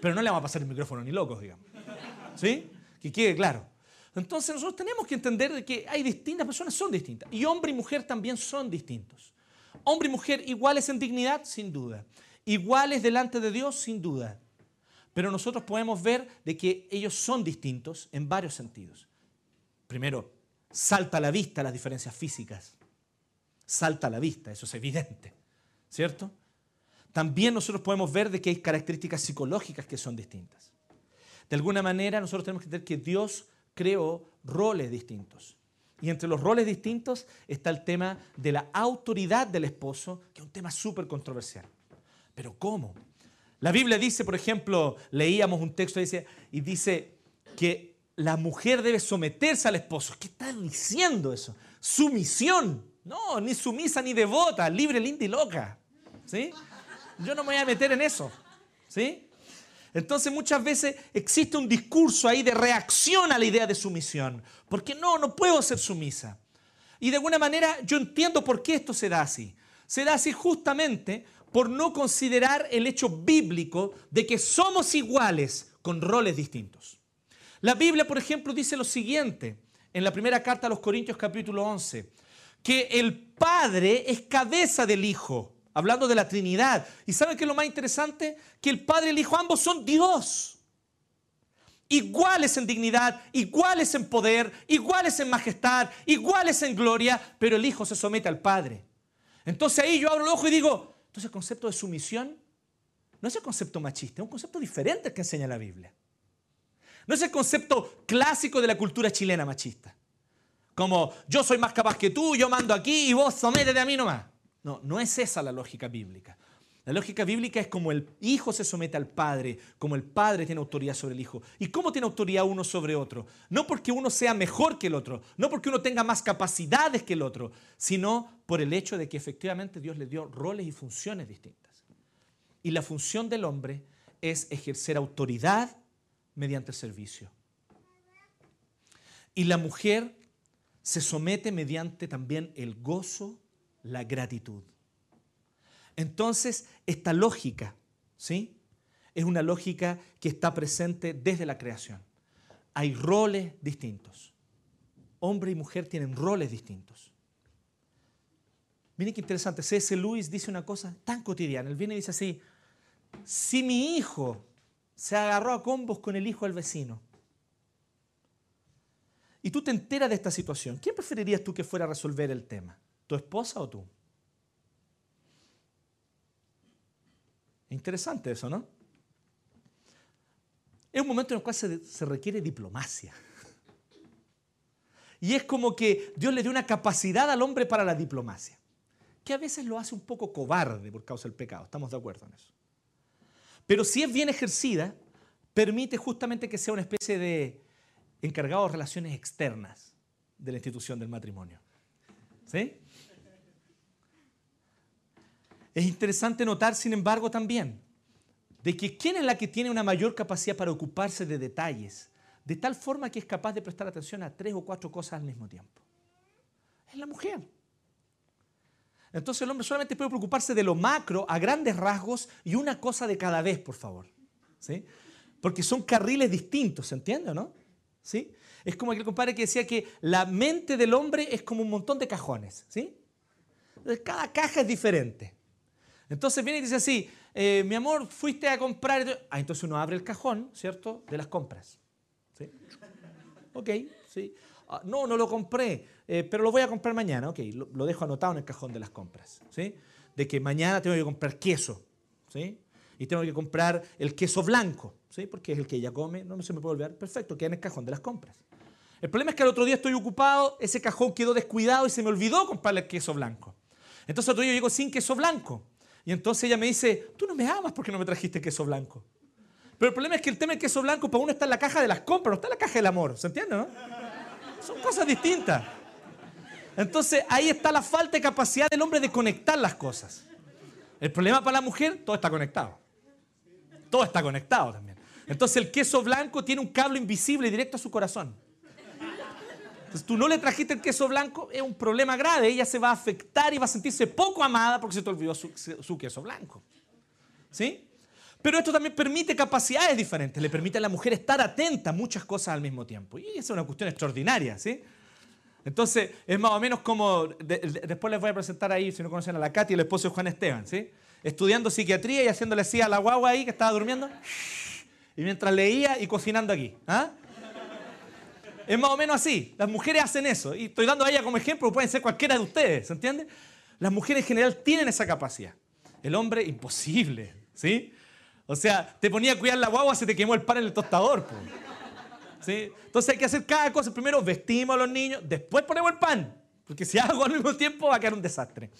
[SPEAKER 2] pero no le va a pasar el micrófono ni locos, digamos. ¿Sí? Que quede claro. Entonces nosotros tenemos que entender que hay distintas personas, son distintas. Y hombre y mujer también son distintos. Hombre y mujer iguales en dignidad, sin duda. Iguales delante de Dios, sin duda. Pero nosotros podemos ver de que ellos son distintos en varios sentidos. Primero, salta a la vista las diferencias físicas. Salta a la vista, eso es evidente, ¿cierto? También nosotros podemos ver de que hay características psicológicas que son distintas. De alguna manera nosotros tenemos que entender que Dios creó roles distintos. Y entre los roles distintos está el tema de la autoridad del esposo, que es un tema súper controversial. Pero ¿cómo? La Biblia dice, por ejemplo, leíamos un texto y dice, y dice que la mujer debe someterse al esposo. ¿Qué está diciendo eso? Sumisión. No, ni sumisa ni devota, libre, linda y loca. Yo no me voy a meter en eso. ¿Sí? Entonces muchas veces existe un discurso ahí de reacción a la idea de sumisión. Porque no, no puedo ser sumisa. Y de alguna manera yo entiendo por qué esto se da así. Se da así justamente por no considerar el hecho bíblico de que somos iguales con roles distintos. La Biblia, por ejemplo, dice lo siguiente en la primera carta a los Corintios capítulo 11, que el Padre es cabeza del Hijo, hablando de la Trinidad. ¿Y saben qué es lo más interesante? Que el Padre y el Hijo ambos son Dios. Iguales en dignidad, iguales en poder, iguales en majestad, iguales en gloria, pero el Hijo se somete al Padre. Entonces ahí yo abro el ojo y digo, entonces el concepto de sumisión no es el concepto machista, es un concepto diferente que enseña la Biblia. No es el concepto clásico de la cultura chilena machista. Como yo soy más capaz que tú, yo mando aquí y vos sométete a mí nomás. No, no es esa la lógica bíblica. La lógica bíblica es como el hijo se somete al padre, como el padre tiene autoridad sobre el hijo. ¿Y cómo tiene autoridad uno sobre otro? No porque uno sea mejor que el otro, no porque uno tenga más capacidades que el otro, sino por el hecho de que efectivamente Dios le dio roles y funciones distintas. Y la función del hombre es ejercer autoridad mediante el servicio. Y la mujer se somete mediante también el gozo, la gratitud. Entonces, esta lógica, ¿sí? Es una lógica que está presente desde la creación. Hay roles distintos. Hombre y mujer tienen roles distintos. Miren qué interesante. C.S. Lewis dice una cosa tan cotidiana. Él viene y dice así, si mi hijo se agarró a combos con el hijo del vecino, y tú te enteras de esta situación, ¿quién preferirías tú que fuera a resolver el tema? ¿Tu esposa o tú? Interesante eso, ¿no? Es un momento en el cual se, se, requiere diplomacia. Y es como que Dios le dio una capacidad al hombre para la diplomacia, que a veces lo hace un poco cobarde por causa del pecado, estamos de acuerdo en eso. Pero si es bien ejercida, permite justamente que sea una especie de encargado de relaciones externas de la institución del matrimonio. ¿Sí? Es interesante notar, sin embargo, también, de que quién es la que tiene una mayor capacidad para ocuparse de detalles, de tal forma que es capaz de prestar atención a tres o cuatro cosas al mismo tiempo. Es la mujer. Entonces el hombre solamente puede preocuparse de lo macro a grandes rasgos y una cosa de cada vez, por favor. ¿Sí? Porque son carriles distintos, ¿se entiende, no? ¿sí? Es como aquel compadre que decía que la mente del hombre es como un montón de cajones, ¿sí? Cada caja es diferente. Entonces viene y dice así, eh, mi amor, fuiste a comprar... Ah, entonces uno abre el cajón, ¿cierto? De las compras. ¿Sí? Ok, sí. Ah, no, no lo compré, eh, pero lo voy a comprar mañana. Ok, lo, lo, dejo anotado en el cajón de las compras. ¿Sí? De que mañana tengo que comprar queso. ¿Sí? y tengo que comprar el queso blanco, ¿sí? porque es el que ella come, no, se me puede olvidar, perfecto, queda en el cajón de las compras. El problema es que el otro día estoy ocupado, ese cajón quedó descuidado y se me olvidó comprarle el queso blanco. Entonces otro día llego sin queso blanco. Y entonces ella me dice, tú no me amas porque no me trajiste queso blanco. Pero el problema es que el tema del queso blanco para uno está en la caja de las compras, no está en la caja del amor. ¿Se entiende, no? Son cosas distintas. Entonces ahí está la falta de capacidad del hombre de conectar las cosas. El problema para la mujer, todo está conectado. Todo está conectado también. Entonces el queso blanco tiene un cable invisible directo a su corazón. Entonces tú no le trajiste el queso blanco, es un problema grave. Ella se va a afectar y va a sentirse poco amada porque se te olvidó su, queso blanco. ¿Sí? Pero esto también permite capacidades diferentes, le permite a la mujer estar atenta a muchas cosas al mismo tiempo. Y esa es una cuestión extraordinaria, ¿sí? Entonces, es más o menos como, después les voy a presentar ahí, si no conocen a la Katy, el esposo de Juan Esteban, ¿sí? estudiando psiquiatría y haciéndole así a la guagua ahí que estaba durmiendo. Y mientras leía y cocinando aquí. ¿ah? Es más o menos así. Las mujeres hacen eso. Y estoy dando a ella como ejemplo, pueden ser cualquiera de ustedes, ¿se entiende? Las mujeres en general tienen esa capacidad. El hombre, imposible, ¿sí? O sea, te ponía a cuidar la guagua, se te quemó el pan en el tostador. ¿sí? Entonces hay que hacer cada cosa. Primero vestimos a los niños, después ponemos el pan. Porque si hago al mismo tiempo va a quedar un desastre.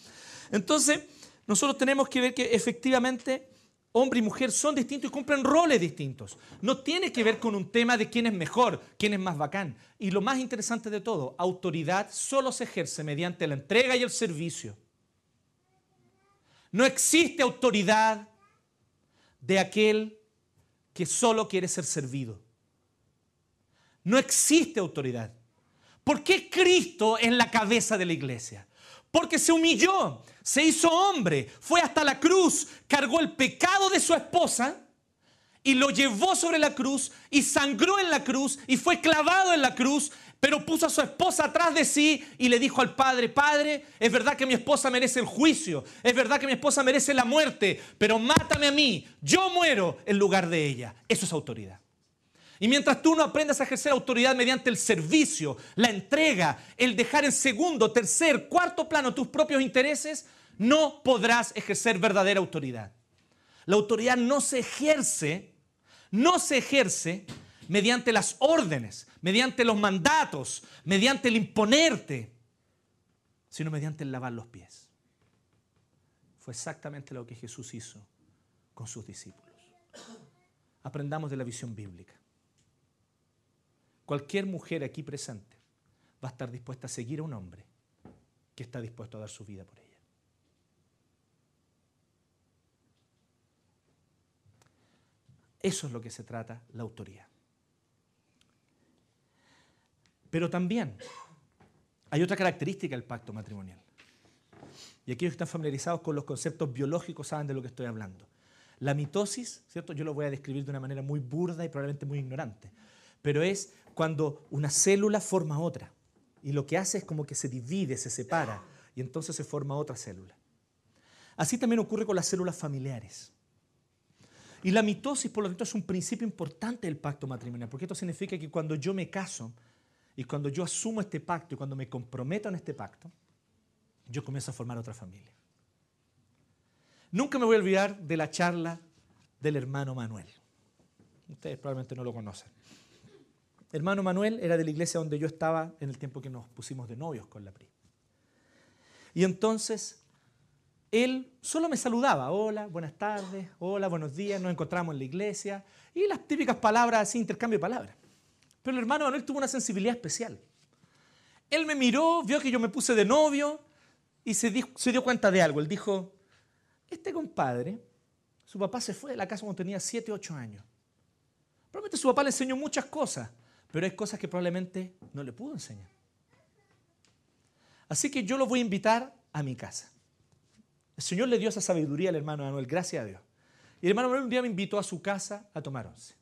[SPEAKER 2] Entonces, nosotros tenemos que ver que efectivamente hombre y mujer son distintos y cumplen roles distintos. No tiene que ver con un tema de quién es mejor, quién es más bacán. Y lo más interesante de todo, autoridad solo se ejerce mediante la entrega y el servicio. No existe autoridad de aquel que solo quiere ser servido. No existe autoridad. ¿Por qué Cristo es la cabeza de la iglesia? Porque se humilló, se hizo hombre, fue hasta la cruz, cargó el pecado de su esposa y lo llevó sobre la cruz y sangró en la cruz y fue clavado en la cruz pero puso a su esposa atrás de sí y le dijo al padre, padre, es verdad que mi esposa merece el juicio, es verdad que mi esposa merece la muerte, pero mátame a mí, yo muero en lugar de ella. Eso es autoridad. Y mientras tú no aprendas a ejercer autoridad mediante el servicio, la entrega, el dejar en segundo, tercer, cuarto plano tus propios intereses, no podrás ejercer verdadera autoridad. La autoridad no se ejerce, no se ejerce mediante las órdenes, mediante los mandatos, mediante el imponerte, sino mediante el lavar los pies. Fue exactamente lo que Jesús hizo con sus discípulos. Aprendamos de la visión bíblica. Cualquier mujer aquí presente va a estar dispuesta a seguir a un hombre que está dispuesto a dar su vida por ella. Eso es lo que se trata la autoridad. Pero también hay otra característica del pacto matrimonial. Y aquellos que están familiarizados con los conceptos biológicos saben de lo que estoy hablando. La mitosis, ¿cierto? Yo lo voy a describir de una manera muy burda y probablemente muy ignorante. Pero es cuando una célula forma otra. Y lo que hace es como que se divide, se separa. Y entonces se forma otra célula. Así también ocurre con las células familiares. Y la mitosis, por lo tanto, es un principio importante del pacto matrimonial, porque esto significa que cuando yo me caso, y cuando yo asumo este pacto y cuando me comprometo en este pacto, yo comienzo a formar otra familia. Nunca me voy a olvidar de la charla del hermano Manuel. Ustedes probablemente no lo conocen. Hermano Manuel era de la iglesia donde yo estaba en el tiempo que nos pusimos de novios con la PRI. Y entonces él solo me saludaba, hola, buenas tardes, hola, buenos días, nos encontramos en la iglesia y las típicas palabras, así, intercambio de palabras. Pero el hermano Manuel tuvo una sensibilidad especial. Él me miró, vio que yo me puse de novio y se, dio cuenta de algo. Él dijo, este compadre, su papá se fue de la casa cuando tenía 7, 8 años. Probablemente su papá le enseñó muchas cosas, pero hay cosas que probablemente no le pudo enseñar. Así que yo lo voy a invitar a mi casa. El Señor le dio esa sabiduría al hermano Manuel, gracias a Dios. Y el hermano Manuel un día me invitó a su casa a tomar once.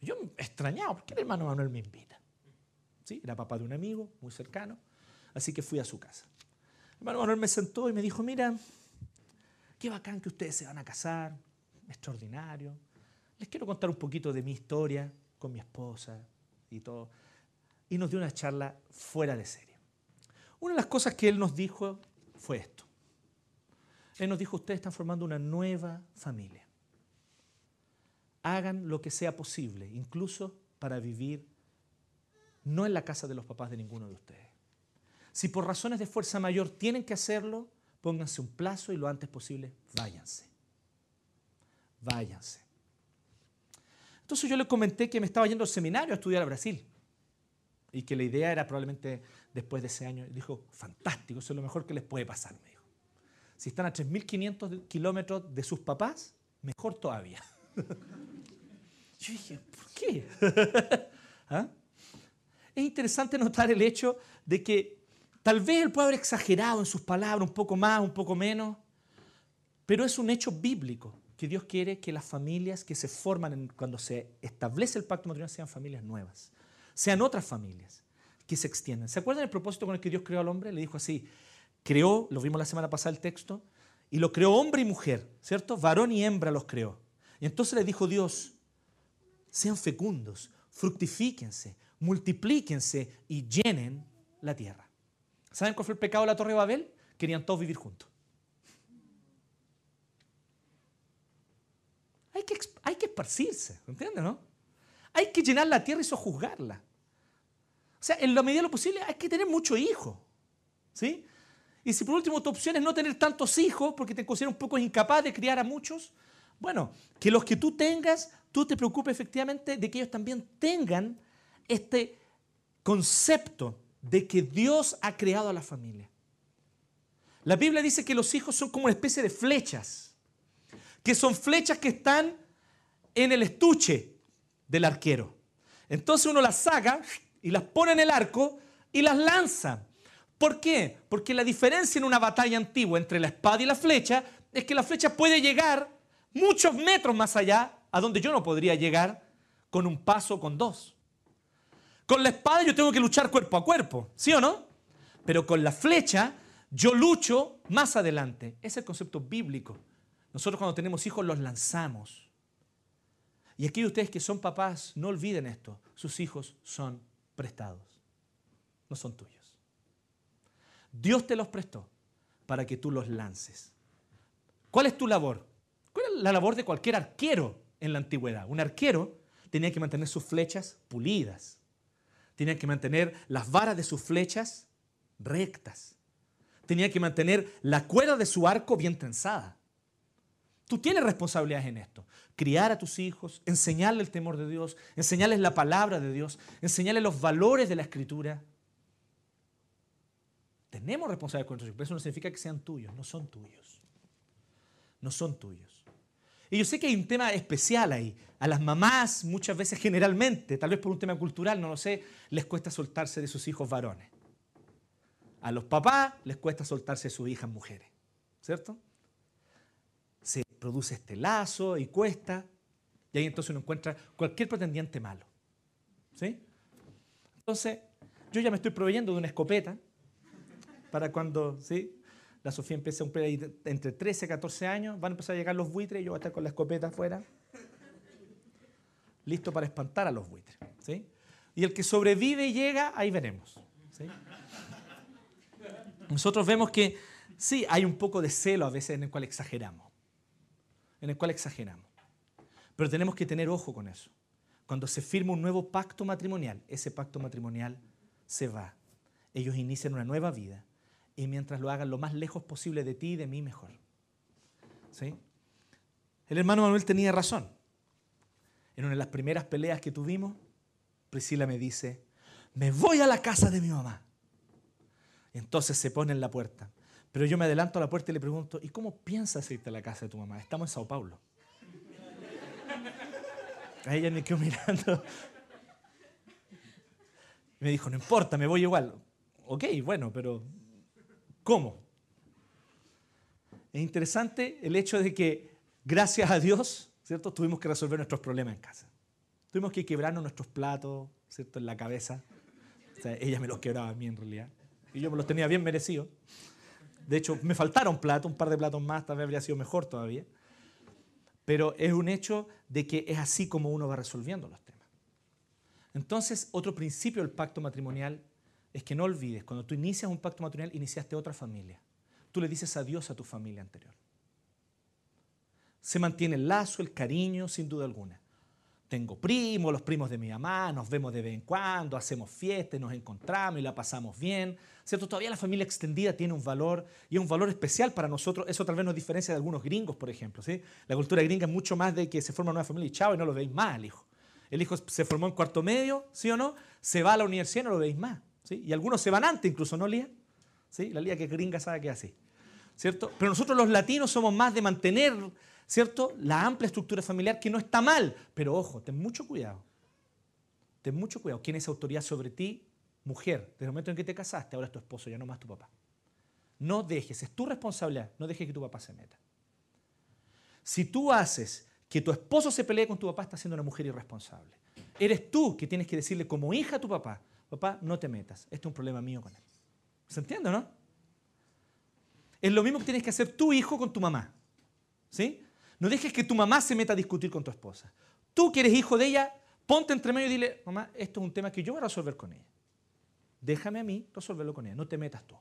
[SPEAKER 2] Yo extrañado, ¿por qué el hermano Manuel me invita? ¿Sí? Era papá de un amigo muy cercano, así que fui a su casa. El hermano Manuel me sentó y me dijo, mira, qué bacán que ustedes se van a casar, extraordinario. Les quiero contar un poquito de mi historia con mi esposa y todo. Y nos dio una charla fuera de serie. Una de las cosas que él nos dijo fue esto. Él nos dijo, ustedes están formando una nueva familia hagan lo que sea posible, incluso para vivir no en la casa de los papás de ninguno de ustedes. Si por razones de fuerza mayor tienen que hacerlo, pónganse un plazo y lo antes posible, váyanse. Váyanse. Entonces yo le comenté que me estaba yendo al seminario a estudiar a Brasil y que la idea era probablemente después de ese año. dijo, fantástico, eso es lo mejor que les puede pasar, me dijo. Si están a 3.500 kilómetros de sus papás, mejor todavía. (laughs) Yo dije, ¿por qué? (laughs) ¿Ah? Es interesante notar el hecho de que tal vez él puede haber exagerado en sus palabras un poco más, un poco menos, pero es un hecho bíblico que Dios quiere que las familias que se forman cuando se establece el pacto matrimonial sean familias nuevas, sean otras familias que se extiendan. ¿Se acuerdan el propósito con el que Dios creó al hombre? Le dijo así, creó, lo vimos la semana pasada el texto, y lo creó hombre y mujer, ¿cierto? Varón y hembra los creó. Y entonces le dijo Dios, sean fecundos, fructifíquense, multiplíquense y llenen la tierra. ¿Saben cuál fue el pecado de la Torre de Babel? Querían todos vivir juntos. Hay que, esparcirse, ¿entiendes? No? Hay que llenar la tierra y sojuzgarla. O sea, en la medida de lo posible hay que tener muchos hijos. ¿Sí? Y si por último tu opción es no tener tantos hijos porque te consideras un poco incapaz de criar a muchos, bueno, que los que tú tengas, tú te preocupes efectivamente de que ellos también tengan este concepto de que Dios ha creado a la familia. La Biblia dice que los hijos son como una especie de flechas, que son flechas que están en el estuche del arquero. Entonces uno las saca y las pone en el arco y las lanza. ¿Por qué? Porque la diferencia en una batalla antigua entre la espada y la flecha es que la flecha puede llegar muchos metros más allá, a donde yo no podría llegar con un paso con dos. Con la espada yo tengo que luchar cuerpo a cuerpo, ¿sí o no? Pero con la flecha yo lucho más adelante. Es el concepto bíblico. Nosotros cuando tenemos hijos los lanzamos. Y aquí ustedes que son papás, no olviden esto. Sus hijos son prestados. No son tuyos. Dios te los prestó para que tú los lances. ¿Cuál es tu labor? ¿Cuál es la labor de cualquier arquero en la antigüedad? Un arquero tenía que mantener sus flechas pulidas. Tenía que mantener las varas de sus flechas rectas. Tenía que mantener la cuerda de su arco bien trenzada. Tú tienes responsabilidades en esto. Criar a tus hijos, enseñarles el temor de Dios, enseñarles la palabra de Dios, enseñarles los valores de la escritura. Tenemos responsabilidades con nuestros hijos, pero eso no significa que sean tuyos, no son tuyos. No son tuyos. Y yo sé que hay un tema especial ahí. A las mamás, muchas veces, generalmente, tal vez por un tema cultural, no lo sé, les cuesta soltarse de sus hijos varones. A los papás les cuesta soltarse de sus hijas mujeres. ¿Cierto? Se produce este lazo y cuesta. Y ahí entonces uno encuentra cualquier pretendiente malo. ¿Sí? Entonces, yo ya me estoy proveyendo de una escopeta para cuando, ¿sí? La Sofía empieza a cumplir entre 13 y 14 años, van a empezar a llegar los buitres y yo voy a estar con la escopeta afuera, listo para espantar a los buitres. ¿sí? Y el que sobrevive y llega, ahí veremos. ¿sí? Nosotros vemos que sí, hay un poco de celo a veces en el cual exageramos. En el cual exageramos. Pero tenemos que tener ojo con eso. Cuando se firma un nuevo pacto matrimonial, ese pacto matrimonial se va. Ellos inician una nueva vida y mientras lo hagan lo más lejos posible de ti y de mí, mejor. ¿Sí? El hermano Manuel tenía razón. En una de las primeras peleas que tuvimos, Priscila me dice, me voy a la casa de mi mamá. Entonces se pone en la puerta. Pero yo me adelanto a la puerta y le pregunto, ¿y cómo piensas irte a la casa de tu mamá? Estamos en Sao Paulo. A ella me quedó mirando. Me dijo, no importa, me voy igual. Ok, bueno, pero ¿Cómo? Es interesante el hecho de que, gracias a Dios, ¿cierto? Tuvimos que resolver nuestros problemas en casa. Tuvimos que quebrarnos nuestros platos, ¿cierto? En la cabeza. Ella me los quebraba a mí en realidad. Y yo me los tenía bien merecidos. De hecho, me faltaron platos, un par de platos más, tal vez habría sido mejor todavía. Pero es un hecho de que es así como uno va resolviendo los temas. Entonces, otro principio del pacto matrimonial es que no olvides, cuando tú inicias un pacto matrimonial, iniciaste otra familia. Tú le dices adiós a tu familia anterior. Se mantiene el lazo, el cariño, sin duda alguna. Tengo primos, los primos de mi mamá, nos vemos de vez en cuando, hacemos fiestas, nos encontramos y la pasamos bien. ¿Cierto? Todavía la familia extendida tiene un valor y un valor especial para nosotros. Eso tal vez nos diferencia de algunos gringos, por ejemplo. ¿sí? La cultura gringa es mucho más de que se forma una familia y chao y no lo veis más al hijo. El hijo se formó en cuarto medio, ¿sí o no? Se va a la universidad y no lo veis más. Y algunos se van antes incluso, ¿no, Lía? ¿Sí? La Lía que gringa sabe que es así. ¿Cierto? Pero nosotros los latinos somos más de mantener, ¿cierto? La amplia estructura familiar que no está mal. Pero ojo, ten mucho cuidado. Ten mucho cuidado. ¿Quién es autoridad sobre ti? Mujer. Desde el momento en que te casaste, ahora es tu esposo, ya no más tu papá. No dejes, es tu responsabilidad, no dejes que tu papá se meta. Si tú haces que tu esposo se pelee con tu papá, estás siendo una mujer irresponsable. Eres tú que tienes que decirle como hija a tu papá, papá, no te metas, este es un problema mío con él. ¿Se entiende, no? Es lo mismo que tienes que hacer tu hijo con tu mamá. ¿Sí? No dejes que tu mamá se meta a discutir con tu esposa. Tú que eres hijo de ella, ponte entre medio y dile, mamá, esto es un tema que yo voy a resolver con ella. Déjame a mí resolverlo con ella, no te metas tú.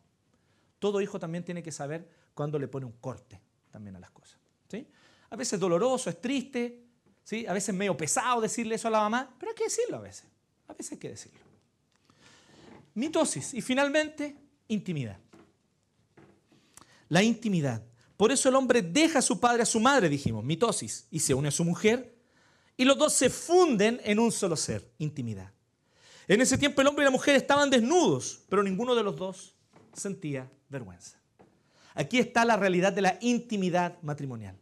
[SPEAKER 2] Todo hijo también tiene que saber cuándo le pone un corte también a las cosas. ¿sí? A veces es doloroso, es triste, ¿sí? a veces es medio pesado decirle eso a la mamá, pero hay que decirlo a veces. A veces hay que decirlo mitosis y finalmente intimidad. La intimidad. Por eso el hombre deja a su padre a su madre, dijimos, mitosis, y se une a su mujer, y los dos se funden en un solo ser, intimidad. En ese tiempo el hombre y la mujer estaban desnudos, pero ninguno de los dos sentía vergüenza. Aquí está la realidad de la intimidad matrimonial.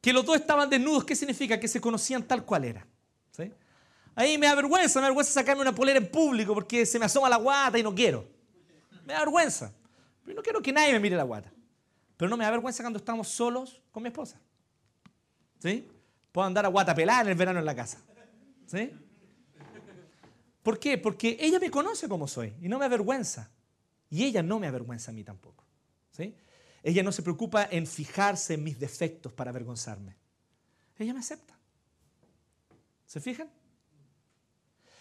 [SPEAKER 2] Que los dos estaban desnudos, ¿qué significa? Que se conocían tal cual era. ¿sí? Ahí me da vergüenza, me da vergüenza sacarme una polera en público porque se me asoma la guata y no quiero. Me da vergüenza. Pero no quiero que nadie me mire la guata. Pero no me da vergüenza cuando estamos solos con mi esposa. ¿Sí? Puedo andar a guata pelada en el verano en la casa. ¿Sí? ¿Por qué? Porque ella me conoce como soy y no me avergüenza. Y ella no me avergüenza a mí tampoco. ¿sí? Ella no se preocupa en fijarse en mis defectos para avergonzarme. Ella me acepta. ¿Se fijan?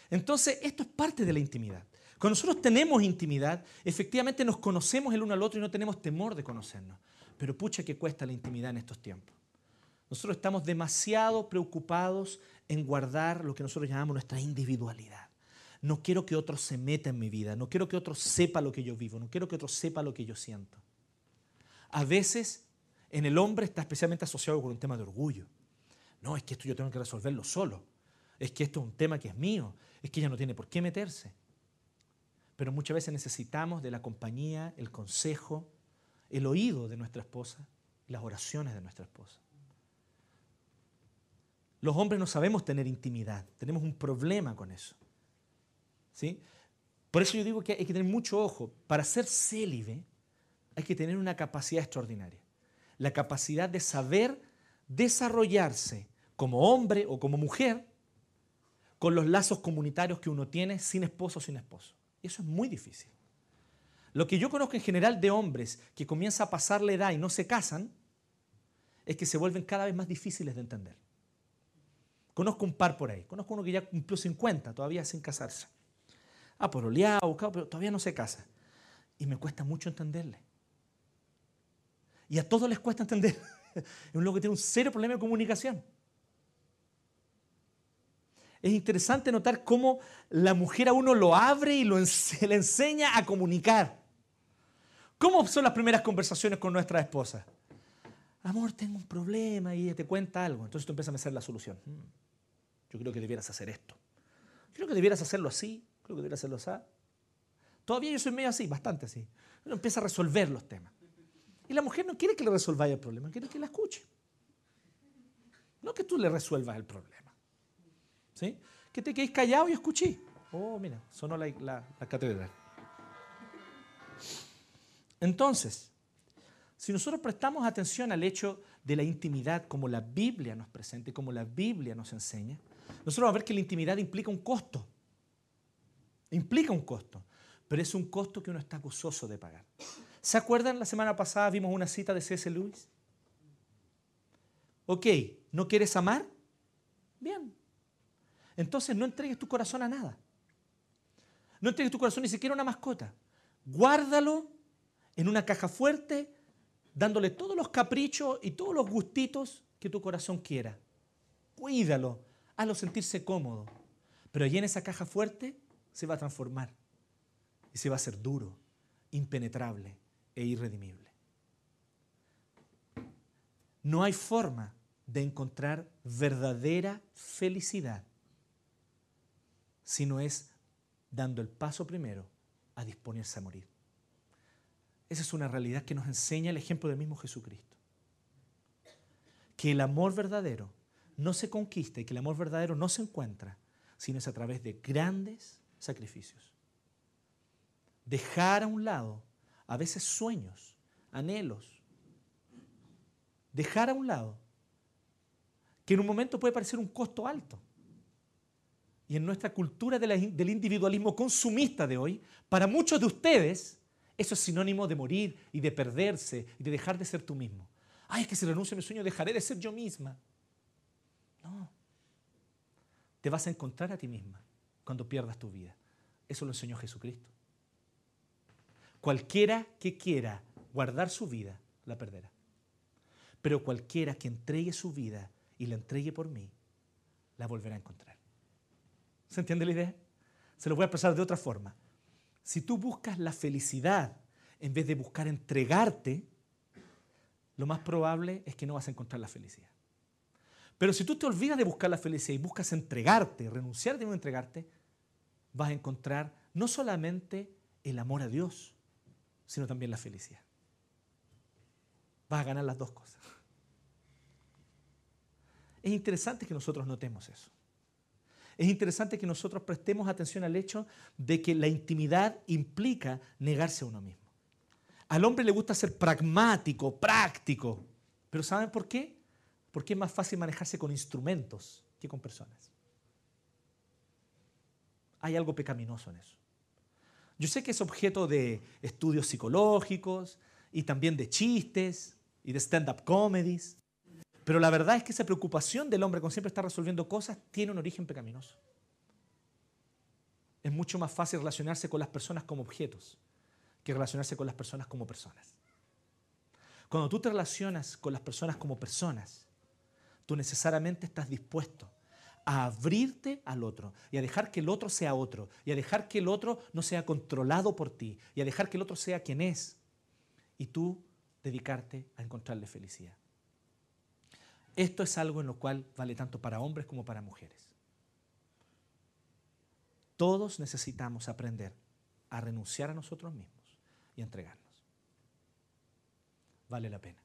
[SPEAKER 2] Entonces, esto es parte de la intimidad. Cuando nosotros tenemos intimidad, efectivamente nos conocemos el uno al otro y no tenemos temor de conocernos. Pero pucha que cuesta la intimidad en estos tiempos. Nosotros estamos demasiado preocupados en guardar lo que nosotros llamamos nuestra individualidad. No quiero que otro se meta en mi vida, no quiero que otro sepa lo que yo vivo, no quiero que otro sepa lo que yo siento. A veces en el hombre está especialmente asociado con un tema de orgullo. No, es que esto yo tengo que resolverlo solo. Es que esto es un tema que es mío. Es que ella no tiene por qué meterse. Pero muchas veces necesitamos de la compañía, el consejo, el oído de nuestra esposa, las oraciones de nuestra esposa. Los hombres no sabemos tener intimidad, tenemos un problema con eso. ¿Sí? Por eso yo digo que hay que tener mucho ojo. Para ser célibe hay que tener una capacidad extraordinaria. La capacidad de saber desarrollarse como hombre o como mujer con los lazos comunitarios que uno tiene sin esposo o sin esposo. Eso es muy difícil. Lo que yo conozco en general de hombres que comienza a pasar la edad y no se casan, es que se vuelven cada vez más difíciles de entender. Conozco un par por ahí. Conozco uno que ya cumplió 50, todavía sin casarse. Ah, por oleado, buscado, pero todavía no se casa. Y me cuesta mucho entenderle. Y a todos les cuesta entender. (laughs) Es un loco que tiene un serio problema de comunicación. Es interesante notar cómo la mujer a uno lo abre y lo (laughs) le enseña a comunicar. ¿Cómo son las primeras conversaciones con nuestra esposa? Amor, tengo un problema y ella te cuenta algo. Entonces tú empiezas a hacer la solución. Mm, yo creo que debieras hacer esto. Creo que debieras hacerlo así. Creo que debieras hacerlo así. Todavía yo soy medio así, bastante así. Uno empieza a resolver los temas. Y la mujer no quiere que le resolváis el problema, quiere que la escuche. No que tú le resuelvas el problema. ¿Sí? Que te quedes callado y escuché. Oh, mira, sonó la, la catedral. Entonces, si nosotros prestamos atención al hecho de la intimidad como la Biblia nos presenta y como la Biblia nos enseña, nosotros vamos a ver que la intimidad implica un costo. Implica un costo, pero es un costo que uno está gozoso de pagar. ¿Se acuerdan? La semana pasada vimos una cita de C.S. Lewis. Ok, ¿no quieres amar? Bien. Entonces no entregues tu corazón a nada. No entregues tu corazón ni siquiera a una mascota. Guárdalo en una caja fuerte, dándole todos los caprichos y todos los gustitos que tu corazón quiera. Cuídalo, hazlo sentirse cómodo. Pero allí en esa caja fuerte se va a transformar y se va a hacer duro, impenetrable e irredimible. No hay forma de encontrar verdadera felicidad si no es dando el paso primero a disponerse a morir. Esa es una realidad que nos enseña el ejemplo del mismo Jesucristo. Que el amor verdadero no se conquista y que el amor verdadero no se encuentra, sino es a través de grandes sacrificios. Dejar a un lado a veces sueños, anhelos. Dejar a un lado que en un momento puede parecer un costo alto. Y en nuestra cultura del individualismo consumista de hoy, para muchos de ustedes, eso es sinónimo de morir y de perderse y de dejar de ser tú mismo. Ay, es que si renuncio a mi sueño dejaré de ser yo misma. No. Te vas a encontrar a ti misma cuando pierdas tu vida. Eso lo enseñó Jesucristo. Cualquiera que quiera guardar su vida, la perderá. Pero cualquiera que entregue su vida y la entregue por mí, la volverá a encontrar. ¿Se entiende la idea? Se lo voy a expresar de otra forma. Si tú buscas la felicidad en vez de buscar entregarte, lo más probable es que no vas a encontrar la felicidad. Pero si tú te olvidas de buscar la felicidad y buscas entregarte, renunciar de no entregarte, vas a encontrar no solamente el amor a Dios, sino también la felicidad. Vas a ganar las dos cosas. Es interesante que nosotros notemos eso. Es interesante que nosotros prestemos atención al hecho de que la intimidad implica negarse a uno mismo. Al hombre le gusta ser pragmático, práctico, pero ¿saben por qué? Porque es más fácil manejarse con instrumentos que con personas. hay algo pecaminoso en eso. Yo sé que es objeto de estudios psicológicos y también de chistes y de stand-up comedies, pero la verdad es que esa preocupación del hombre con siempre estar resolviendo cosas tiene un origen pecaminoso. Es mucho más fácil relacionarse con las personas como objetos que relacionarse con las personas como personas. Cuando tú te relacionas con las personas como personas, tú necesariamente estás dispuesto a abrirte al otro y a dejar que el otro sea otro y a dejar que el otro no sea controlado por ti y a dejar que el otro sea quien es y tú dedicarte a encontrarle felicidad. Esto es algo en lo cual vale tanto para hombres como para mujeres. Todos necesitamos aprender a renunciar a nosotros mismos y entregarnos. Vale la pena.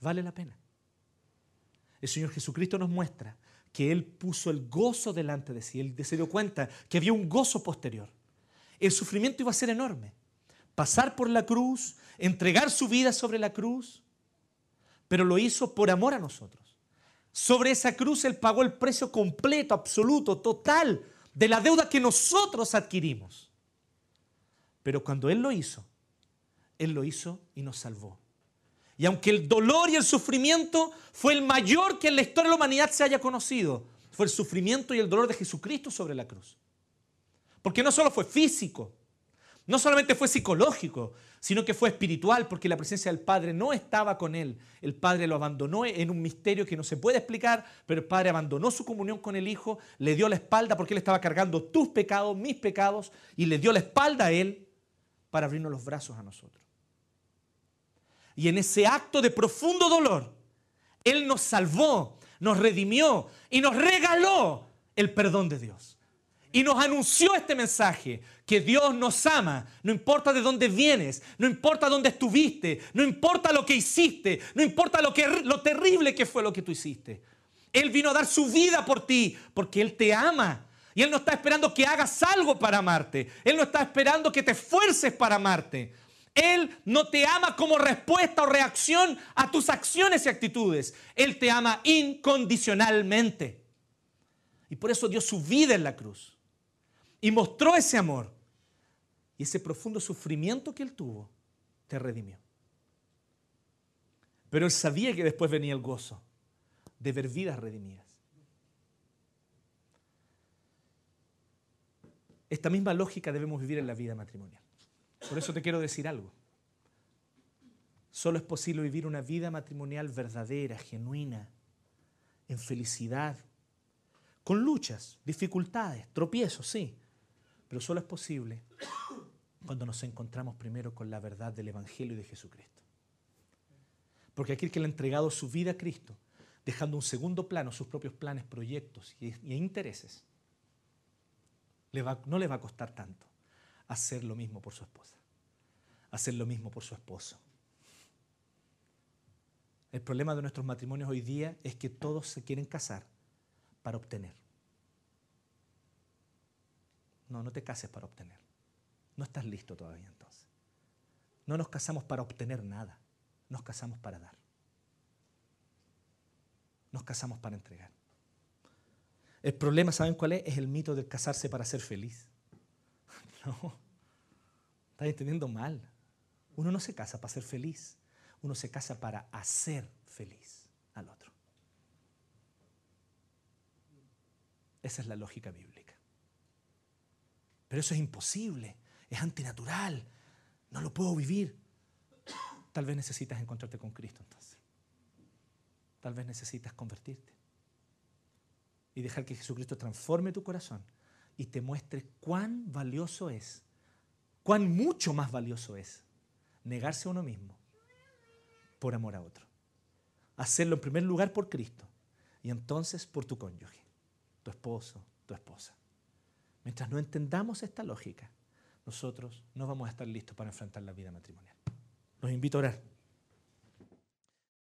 [SPEAKER 2] Vale la pena. El Señor Jesucristo nos muestra que Él puso el gozo delante de sí. Él se dio cuenta que había un gozo posterior. El sufrimiento iba a ser enorme. Pasar por la cruz, entregar su vida sobre la cruz, pero lo hizo por amor a nosotros. Sobre esa cruz Él pagó el precio completo, absoluto, total de la deuda que nosotros adquirimos. Pero cuando Él lo hizo, Él lo hizo y nos salvó. Y aunque el dolor y el sufrimiento fue el mayor que en la historia de la humanidad se haya conocido, fue el sufrimiento y el dolor de Jesucristo sobre la cruz. Porque no solo fue físico, no solamente fue psicológico, sino que fue espiritual, porque la presencia del Padre no estaba con él. El Padre lo abandonó en un misterio que no se puede explicar, pero el Padre abandonó su comunión con el Hijo, le dio la espalda porque él estaba cargando tus pecados, mis pecados, y le dio la espalda a él para abrirnos los brazos a nosotros. Y en ese acto de profundo dolor, Él nos salvó, nos redimió y nos regaló el perdón de Dios. Y nos anunció este mensaje, que Dios nos ama, no importa de dónde vienes, no importa dónde estuviste, no importa lo que hiciste, no importa lo, terrible que fue lo que tú hiciste. Él vino a dar su vida por ti, porque Él te ama. Y Él no está esperando que hagas algo para amarte. Él no está esperando que te esfuerces para amarte. Él no te ama como respuesta o reacción a tus acciones y actitudes. Él te ama incondicionalmente. Y por eso dio su vida en la cruz. Y mostró ese amor. Y ese profundo sufrimiento que él tuvo, te redimió. Pero él sabía que después venía el gozo de ver vidas redimidas. Esta misma lógica debemos vivir en la vida matrimonial. Por eso te quiero decir algo. Solo es posible vivir una vida matrimonial verdadera, genuina, en felicidad, con luchas, dificultades, tropiezos, sí, pero solo es posible cuando nos encontramos primero con la verdad del Evangelio de Jesucristo. Porque aquel que le ha entregado su vida a Cristo, dejando un segundo plano sus propios planes, proyectos y, intereses, no le va a costar tanto hacer lo mismo por su esposa, hacer lo mismo por su esposo. El problema de nuestros matrimonios hoy día es que todos se quieren casar para obtener. No, no te cases para obtener. No estás listo todavía entonces. No nos casamos para obtener nada, nos casamos para dar. Nos casamos para entregar. El problema, ¿saben cuál es? Es el mito de casarse para ser feliz. (laughs) No, estás entendiendo mal. Uno no se casa para ser feliz, uno se casa para hacer feliz al otro. Esa es la lógica bíblica. Pero eso es imposible, es antinatural, no lo puedo vivir. Tal vez necesitas encontrarte con Cristo entonces. Tal vez necesitas convertirte y dejar que Jesucristo transforme tu corazón y te muestre cuán valioso es, cuán mucho más valioso es negarse a uno mismo por amor a otro. Hacerlo en primer lugar por Cristo y entonces por tu cónyuge, tu esposo, tu esposa. Mientras no entendamos esta lógica, nosotros no vamos a estar listos para enfrentar la vida matrimonial. Los invito a orar.